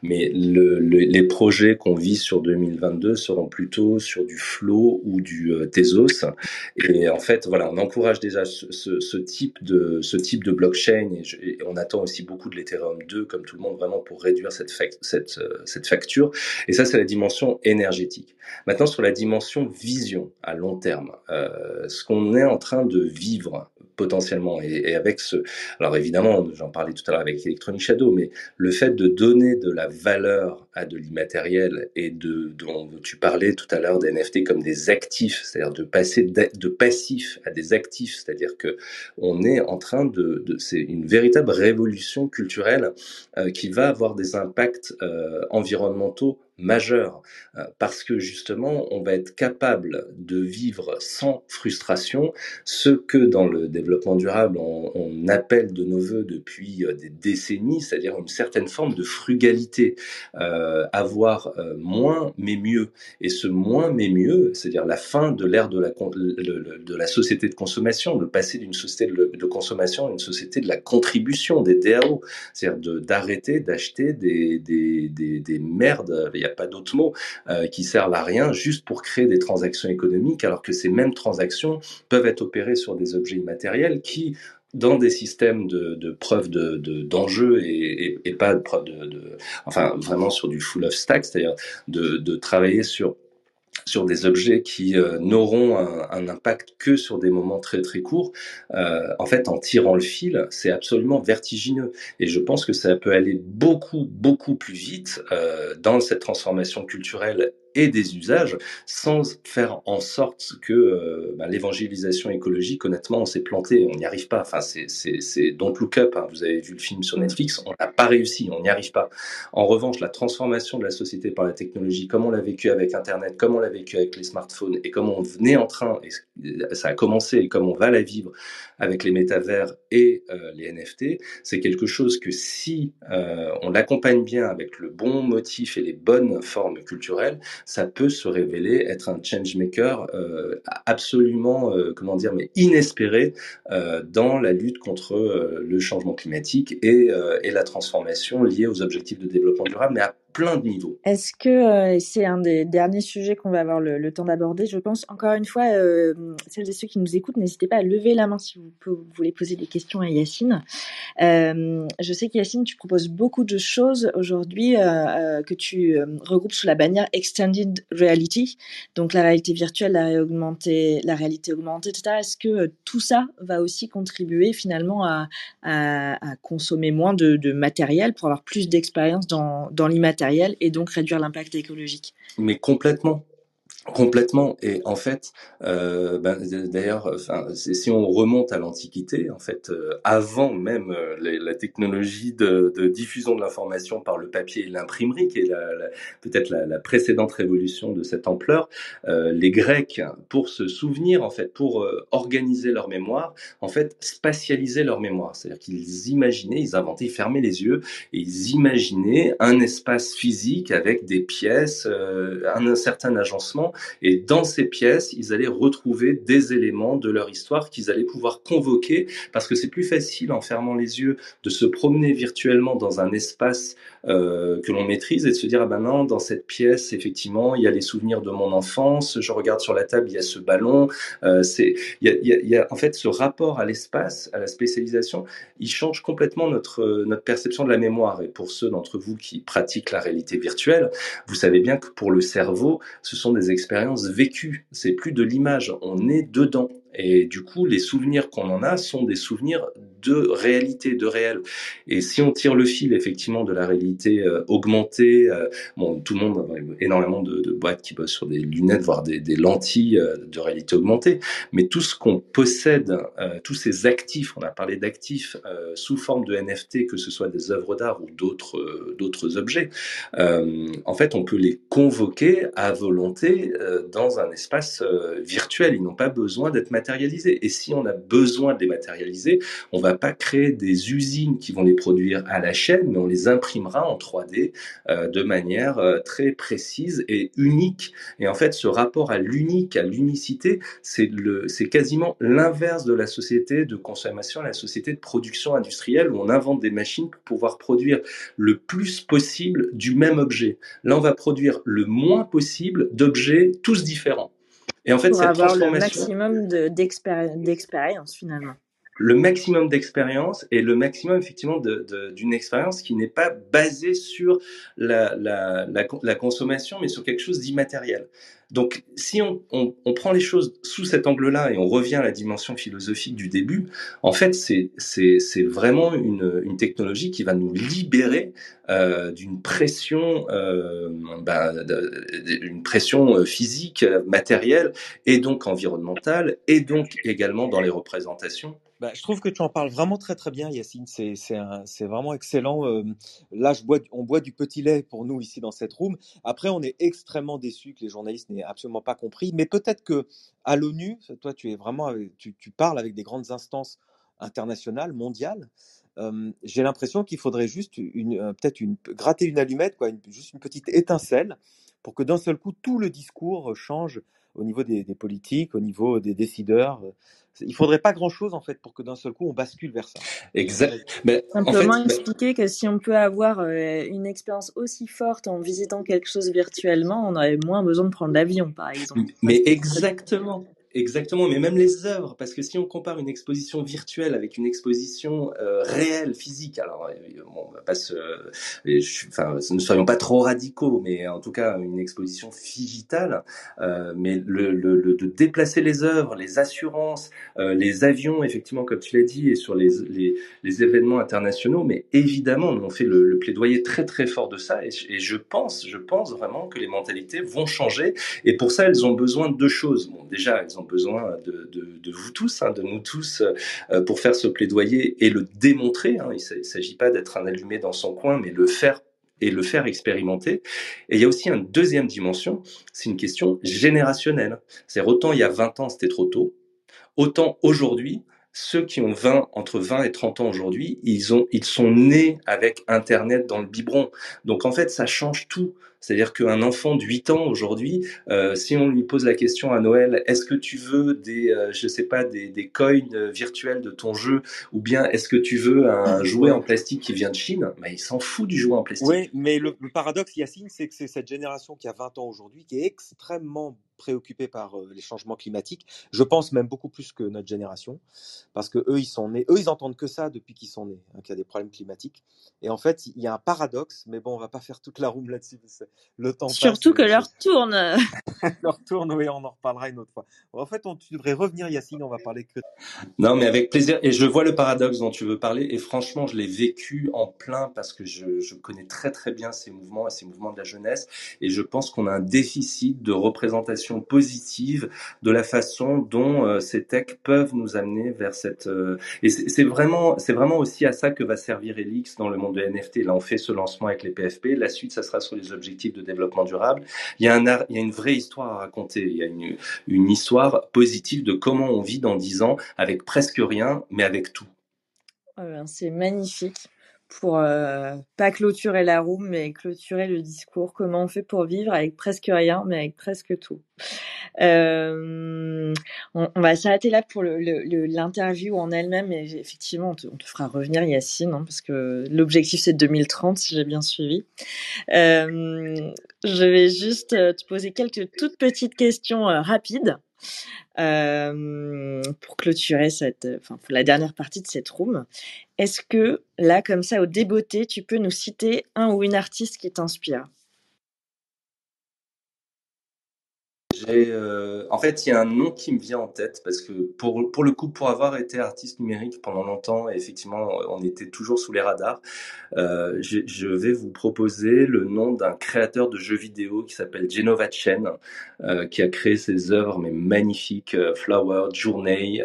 mais le, le, les projets qu'on vise sur 2022 seront plutôt sur du Flow ou du euh, Tezos. Et en fait, voilà, on encourage déjà ce, ce, ce type de ce type de blockchain et, je, et, on attend aussi beaucoup de l'Ethereum 2 comme tout le monde vraiment pour réduire cette cette euh, cette facture. Et ça, c'est la dimension énergétique. Maintenant, sur la dimension vision à long terme, euh, ce qu'on est en train de vivre potentiellement. Et, avec ce, alors évidemment, j'en parlais tout à l'heure avec Electronic Shadow, mais le fait de donner de la valeur à de l'immatériel et de, dont tu parlais tout à l'heure des NFT comme des actifs, c'est-à-dire de passer de, passifs à des actifs, c'est-à-dire que on est en train de, de c'est une véritable révolution culturelle euh, qui va avoir des impacts euh, environnementaux majeur euh, parce que justement on va être capable de vivre sans frustration ce que dans le développement durable on, appelle de nos voeux depuis euh, des décennies, c'est-à-dire une certaine forme de frugalité, euh, avoir moins mais mieux. Et ce moins mais mieux, c'est-à-dire la fin de l'ère de la, de la société de consommation, le passer d'une société de, consommation à une société de la contribution, des DAO, c'est-à-dire d'arrêter d'acheter des, des, des merdes n'y a pas d'autre mot, euh, qui servent à rien juste pour créer des transactions économiques, alors que ces mêmes transactions peuvent être opérées sur des objets immatériels qui, dans des systèmes de, de preuve de, et, pas de preuve de, enfin vraiment sur du full of stack, c'est-à-dire de travailler sur sur des objets qui euh, n'auront un, impact que sur des moments très très courts, euh, en fait, en tirant le fil, c'est absolument vertigineux. Et je pense que ça peut aller beaucoup beaucoup plus vite euh, dans cette transformation culturelle et des usages sans faire en sorte que euh, bah, l'évangélisation écologique, honnêtement, on s'est planté, on n'y arrive pas. Enfin, c'est, Don't Look Up, hein. vous avez vu le film sur Netflix, on n'a pas réussi, on n'y arrive pas. En revanche, la transformation de la société par la technologie, comme on l'a vécu avec Internet, comme on l'a vécu avec les smartphones, et comme on venait en train, et ça a commencé, et comme on va la vivre avec les métavers et euh, les NFT, c'est quelque chose que si euh, on l'accompagne bien avec le bon motif et les bonnes formes culturelles, ça peut se révéler être un changemaker euh, absolument, euh, comment dire, mais inespéré euh, dans la lutte contre le changement climatique et, et, la transformation liée aux objectifs de développement durable, plein de niveaux. Est-ce que euh, c'est un des derniers sujets qu'on va avoir le, temps d'aborder Je pense, encore une fois, euh, celles et ceux qui nous écoutent, n'hésitez pas à lever la main si vous, voulez poser des questions à Yacine. Euh, je sais qu'Yacine, tu proposes beaucoup de choses aujourd'hui que tu regroupes sous la bannière Extended Reality, donc la réalité virtuelle, la, réalité augmentée, etc. Est-ce que tout ça va aussi contribuer finalement à, consommer moins de, matériel pour avoir plus d'expérience dans l'immatériel? Et donc réduire l'impact écologique. Mais complètement. Complètement. Et en fait, euh, ben, d'ailleurs, enfin, si on remonte à l'Antiquité, en fait, euh, avant même euh, la technologie de, diffusion de l'information par le papier et l'imprimerie, qui est la, peut-être la, précédente révolution de cette ampleur, euh, les Grecs, pour se souvenir, en fait, pour euh, organiser leur mémoire, en fait, spatialiser leur mémoire. C'est-à-dire qu'ils imaginaient, ils inventaient, ils fermaient les yeux et ils imaginaient un espace physique avec des pièces, un certain agencement et dans ces pièces, ils allaient retrouver des éléments de leur histoire qu'ils allaient pouvoir convoquer, parce que c'est plus facile en fermant les yeux de se promener virtuellement dans un espace euh, que l'on maîtrise et de se dire ah ben non dans cette pièce effectivement il y a les souvenirs de mon enfance je regarde sur la table il y a ce ballon euh, il y a, en fait ce rapport à l'espace à la spécialisation il change complètement notre notre perception de la mémoire. Et pour ceux d'entre vous qui pratiquent la réalité virtuelle vous savez bien que pour le cerveau ce sont des expériences vécues. C'est plus de l'image on est dedans et du coup, les souvenirs qu'on en a sont des souvenirs de réalité, de réel. Et si on tire le fil effectivement de la réalité euh, augmentée, euh, bon, tout le monde, énormément de, boîtes qui bossent sur des lunettes, voire des, lentilles euh, de réalité augmentée, mais tout ce qu'on possède, tous ces actifs, on a parlé d'actifs sous forme de NFT, que ce soit des œuvres d'art ou d'autres d'autres objets, en fait, on peut les convoquer à volonté dans un espace virtuel. Ils n'ont pas besoin d'être matériels dématérialiser. Et si on a besoin de les matérialiser, on va pas créer des usines qui vont les produire à la chaîne, mais on les imprimera en 3D euh, de manière euh, très précise et unique. Et en fait, ce rapport à l'unique, à l'unicité, c'est c'est quasiment l'inverse de la société de consommation, la société de production industrielle où on invente des machines pour pouvoir produire le plus possible du même objet. Là, on va produire le moins possible d'objets tous différents. Et en fait, Pour cette avoir le transformation, maximum de- d'expéri- d'expérience finalement. le maximum d'expérience et le maximum effectivement d'une expérience qui n'est pas basée sur la, la, la consommation, mais sur quelque chose d'immatériel. Donc, si on, prend les choses sous cet angle-là et on revient à la dimension philosophique du début, en fait, c'est vraiment une, technologie qui va nous libérer euh, d'une pression, euh, bah, pression euh, physique, matérielle, et donc environnementale, et donc également dans les représentations. Bah, je trouve que tu en parles vraiment très très bien, Yacine. C'est vraiment excellent. Là, on boit du petit lait pour nous ici dans cette room. Après, on est extrêmement déçus que les journalistes n'aient absolument pas compris. Mais peut-être que à l'ONU, toi, tu es vraiment, tu, parles avec des grandes instances internationales, mondiales. J'ai l'impression qu'il faudrait juste une, euh, peut-être une, gratter une allumette, quoi, juste une petite étincelle, pour que d'un seul coup tout le discours change au niveau des, des politiques, au niveau des décideurs. Il faudrait pas grand-chose en fait pour que d'un seul coup on bascule vers ça. Exact. Mais en fait, Simplement expliquer que si on peut avoir euh, une expérience aussi forte en visitant quelque chose virtuellement, on aurait moins besoin de prendre l'avion, par exemple. Mais exactement, exactement. Mais même les œuvres, parce que si on compare une exposition virtuelle avec une exposition euh, réelle, physique, alors euh, bon, on va pas se, et je enfin, ne soyons pas trop radicaux, mais en tout cas une exposition digitale. euh, mais le, le, le- de déplacer les œuvres, les assurances, euh, les avions, effectivement, comme tu l'as dit, et sur les, les, les événements internationaux. Mais évidemment, nous, on fait le, le plaidoyer très très fort de ça, et, et je pense, je pense vraiment que les mentalités vont changer. Et pour ça, elles ont besoin de deux choses. Bon, déjà, elles ont besoin de, vous tous, hein, de nous tous, euh, pour faire ce plaidoyer et le démontrer. Hein. Il ne s'agit pas d'être un allumé dans son coin, mais le faire et le faire expérimenter. Et il y a aussi une deuxième dimension, c'est une question générationnelle. C'est autant il y a 20 ans, c'était trop tôt, autant aujourd'hui, ceux qui ont 20, entre 20 et 30 ans aujourd'hui, ils ils sont nés avec Internet dans le biberon. Donc en fait, ça change tout. C'est-à-dire qu'un enfant de 8 ans aujourd'hui, euh, si on lui pose la question à Noël, est-ce que tu veux des, euh, je sais pas, des, coins euh, virtuels de ton jeu, ou bien est-ce que tu veux un jouet en plastique qui vient de Chine bah, Il s'en fout du jouet en plastique. Oui, mais le, le paradoxe, Yacine, c'est que c'est cette génération qui a 20 ans aujourd'hui qui est extrêmement préoccupée par euh, les changements climatiques. Je pense même beaucoup plus que notre génération, parce que eux, ils sont nés, eux, ils entendent que ça depuis qu'ils sont nés, hein, qu'il y a des problèmes climatiques. Et en fait, il y a un paradoxe, mais bon, on va pas faire toute la room là-dessus. Le temps passe, Surtout que l'heure tourne. [laughs] leur tourne, oui, on en reparlera une autre fois. En fait, on, tu devrais revenir, Yacine, on va parler que Non, mais avec plaisir. Et je vois le paradoxe dont tu veux parler. Et franchement, je l'ai vécu en plein parce que je, je connais très très bien ces mouvements et ces mouvements de la jeunesse. Et je pense qu'on a un déficit de représentation positive de la façon dont euh, ces techs peuvent nous amener vers cette. euh, Et c'est c'est vraiment, c'est vraiment aussi à ça que va servir Elix dans le monde de NFT. Là, on fait ce lancement avec les PFP. La suite, ça sera sur les objectifs de développement durable. Il y a une vraie histoire à raconter. Il y a une, une histoire positive de comment on vit dans 10 ans avec presque rien, mais avec tout. Ouais, ben, c'est magnifique pour euh, pas clôturer la room, mais clôturer le discours. Comment on fait pour vivre avec presque rien, mais avec presque tout? Euh, on, va s'arrêter là pour l'interview en elle-même. Et effectivement, on te, on te fera revenir, Yacine, hein, parce que l'objectif c'est 2030, si j'ai bien suivi. Euh, je vais juste euh, te poser quelques toutes petites questions euh, rapides euh, pour clôturer cette, enfin, la dernière partie de cette room. Est-ce que là, comme ça, au débeauté, tu peux nous citer un ou une artiste qui t'inspire? Euh, en fait, il y a un nom qui me vient en tête parce que pour, pour le coup, pour avoir été artiste numérique pendant longtemps, et effectivement, on était toujours sous les radars. Euh, je, vais vous proposer le nom d'un créateur de jeux vidéo qui s'appelle Genova Chen, euh, qui a créé ses œuvres mais magnifiques, Flower, Journey,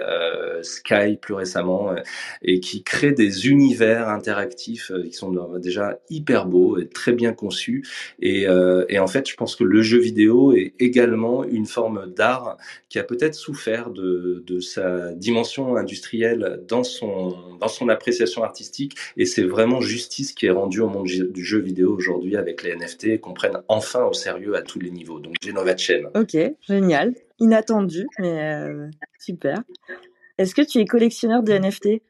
Sky plus récemment, et qui crée des univers interactifs qui sont déjà hyper beaux et très bien conçus. Et, et en fait, je pense que le jeu vidéo est également vraiment une forme d'art qui a peut-être souffert de, de sa dimension industrielle dans son, dans son appréciation artistique. Et c'est vraiment justice qui est rendue au monde du jeu vidéo aujourd'hui avec les NFT et qu'on prenne enfin au sérieux à tous les niveaux. Donc Genova Chain. Ok, génial. Inattendu, mais euh, super. Est-ce que tu es collectionneur de NFT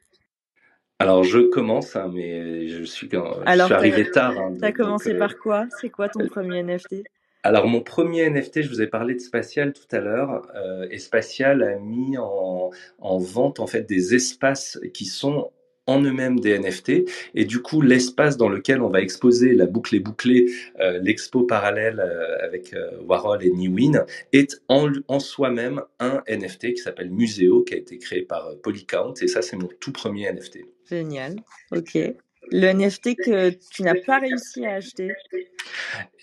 alors je commence, hein, mais je suis, Alors, arrivé tard. hein, T'as commencé euh, par quoi? C'est quoi ton premier NFT Alors mon premier NFT, je vous ai parlé de Spatial tout à l'heure, euh, et Spatial a mis en, en vente en fait des espaces qui sont en eux-mêmes des NFT, et du coup l'espace dans lequel on va exposer la boucle est bouclée, euh, l'expo parallèle euh, avec Warhol et Newin, est en, en soi-même un NFT qui s'appelle Museo, qui a été créé par Polycount, et ça c'est mon tout premier NFT. Génial. Ok. Le NFT que tu n'as pas réussi à acheter.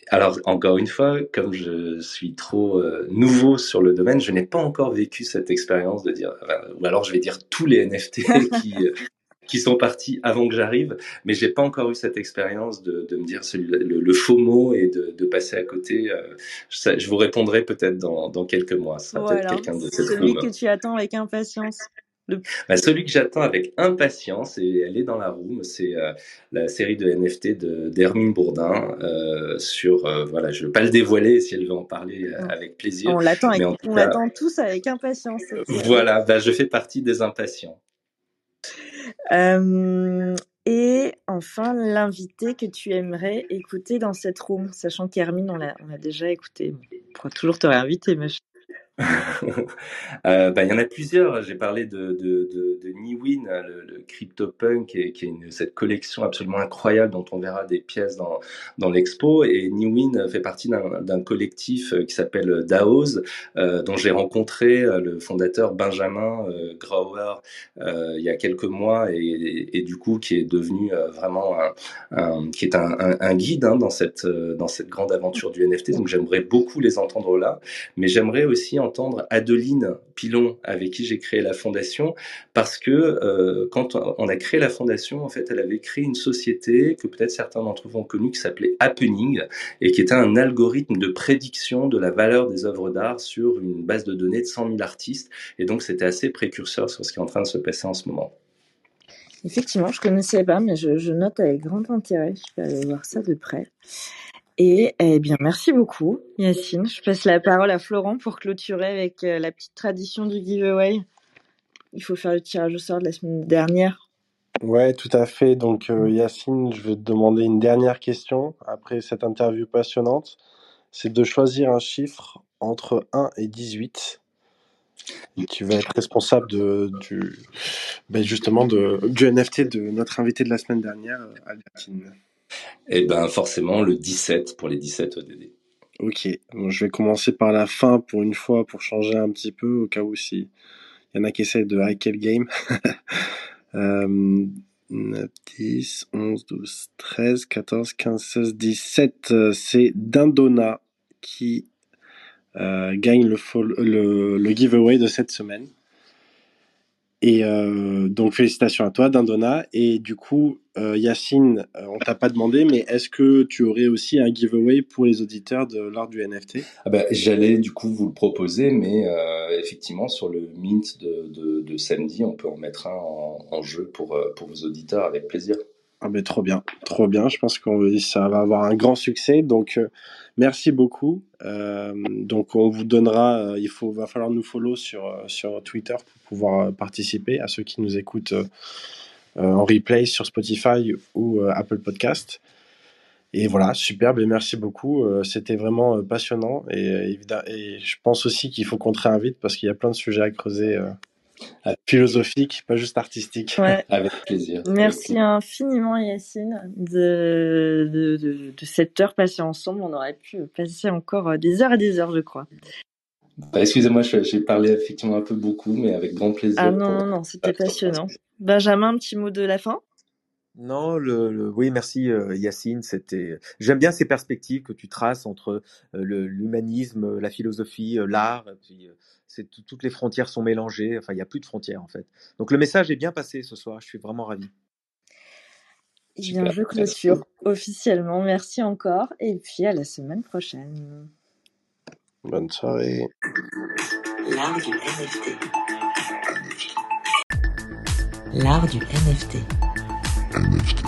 Alors, encore une fois, comme je suis trop euh, nouveau sur le domaine, je n'ai pas encore vécu cette expérience de dire, euh, ou alors je vais dire tous les NFT [laughs] qui, euh, qui sont partis avant que j'arrive, mais j'ai pas encore eu cette expérience de, de me dire celui, le, le faux mot et de, de passer à côté. euh, je vous répondrai peut-être dans, dans quelques mois. Ce sera Bon, peut-être quelqu'un de cette celui room. que tu attends avec impatience. Bah, celui que j'attends avec impatience, et elle est dans la room, c'est euh, la série de NFT de d'Hermine Bourdin euh, sur, euh, voilà, je ne vais pas le dévoiler, si elle veut en parler avec plaisir. On l'attend on l'attend tous avec impatience. Voilà, bah, je fais partie des impatients. Et enfin, l'invité que tu aimerais écouter dans cette room, sachant qu'Hermine, on l'a déjà écouté. On pourra toujours te réinviter, mais je- [laughs] Euh, bah, il y en a plusieurs. J'ai parlé de, de, de, Niwin, le, le CryptoPunk, qui est, cette collection absolument incroyable dont on verra des pièces dans, l'expo. Et Niwin fait partie d'un collectif euh, qui s'appelle DAOs, euh, dont j'ai rencontré euh, le fondateur Benjamin euh, Grauer il y a quelques mois et, du coup qui est devenu vraiment un, qui est un, guide hein, dans cette dans cette grande aventure du NFT. Donc j'aimerais beaucoup les entendre là mais j'aimerais aussi entendre Adeline Pilon, avec qui j'ai créé la fondation, parce que euh, quand on a créé la fondation, en fait, elle avait créé une société que peut-être certains d'entre vous ont connue, qui s'appelait Happening, et qui était un algorithme de prédiction de la valeur des œuvres d'art sur une base de données de 100 000 artistes, et donc c'était assez précurseur sur ce qui est en train de se passer en ce moment. effectivement, je connaissais pas, mais je, je note avec grand intérêt. Je vais aller voir ça de près. Et eh bien, merci beaucoup, Yacine. Je passe la parole à Florent pour clôturer avec euh, la petite tradition du giveaway. Il faut faire le tirage au sort de la semaine dernière. Ouais, tout à fait. Donc, euh, Yacine, je vais te demander une dernière question après cette interview passionnante. C'est de choisir un chiffre entre 1 et 18. Et tu vas être responsable de, du, ben justement du NFT de notre invité de la semaine dernière, euh, Albertine. Et ben forcément le 17 pour les 17 ODD. Ok, bon, je vais commencer par la fin pour une fois, pour changer un petit peu, au cas où si il y en a qui essaient de hacker le game. [laughs] euh, 9, 10, 11, 12, 13, 14, 15, 16, 17. euh, C'est Dindona qui euh, gagne le, fol- le, le giveaway de cette semaine. Et euh, donc félicitations à toi, Dindona. Et du coup, euh, Yacine, euh, on t'a pas demandé, mais est-ce que tu aurais aussi un giveaway pour les auditeurs de l'art du NFT Ah bah, J'allais du coup vous le proposer, mais effectivement sur le Mint de, de, samedi, on peut en mettre un en, en jeu pour, pour vos auditeurs avec plaisir. Ah ben trop bien, trop bien. Je pense que ça va avoir un grand succès. Donc euh, merci beaucoup. Euh, donc on vous donnera, euh, il faut, va falloir nous follow sur Twitter pour pouvoir participer à ceux qui nous écoutent en replay sur Spotify ou Apple Podcast. Et voilà, superbe et merci beaucoup. C'était vraiment passionnant et je pense aussi qu'il faut qu'on te réinvite parce qu'il y a plein de sujets à creuser euh, philosophiques, pas juste artistiques. Ouais. [laughs] Avec plaisir. Merci infiniment Yacine de, de, de, de cette heure passée ensemble. On aurait pu passer encore euh, des heures et des heures, je crois. Bah, Excusez-moi, j'ai parlé effectivement un peu beaucoup, mais avec grand plaisir. Ah non, pour- non, non, c'était passionnant. Benjamin, un petit mot de la fin? Non, le, le- oui, merci euh, Yacine. C'était, j'aime bien ces perspectives que tu traces entre euh, le- l'humanisme, la philosophie, euh, l'art. et Puis, euh, c'est toutes les frontières sont mélangées. Enfin, il n'y a plus de frontières en fait. Donc le message est bien passé ce soir. Je suis vraiment ravi. Eh bien, je clôture officiellement. Merci encore et puis à la semaine prochaine. Bonne soirée. L'art du NFT. L'art du NFT.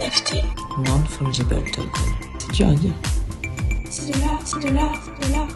NFT. Non-fungible token. C'est dur à dire. C'est de l'art, c'est de l'art, c'est de l'art.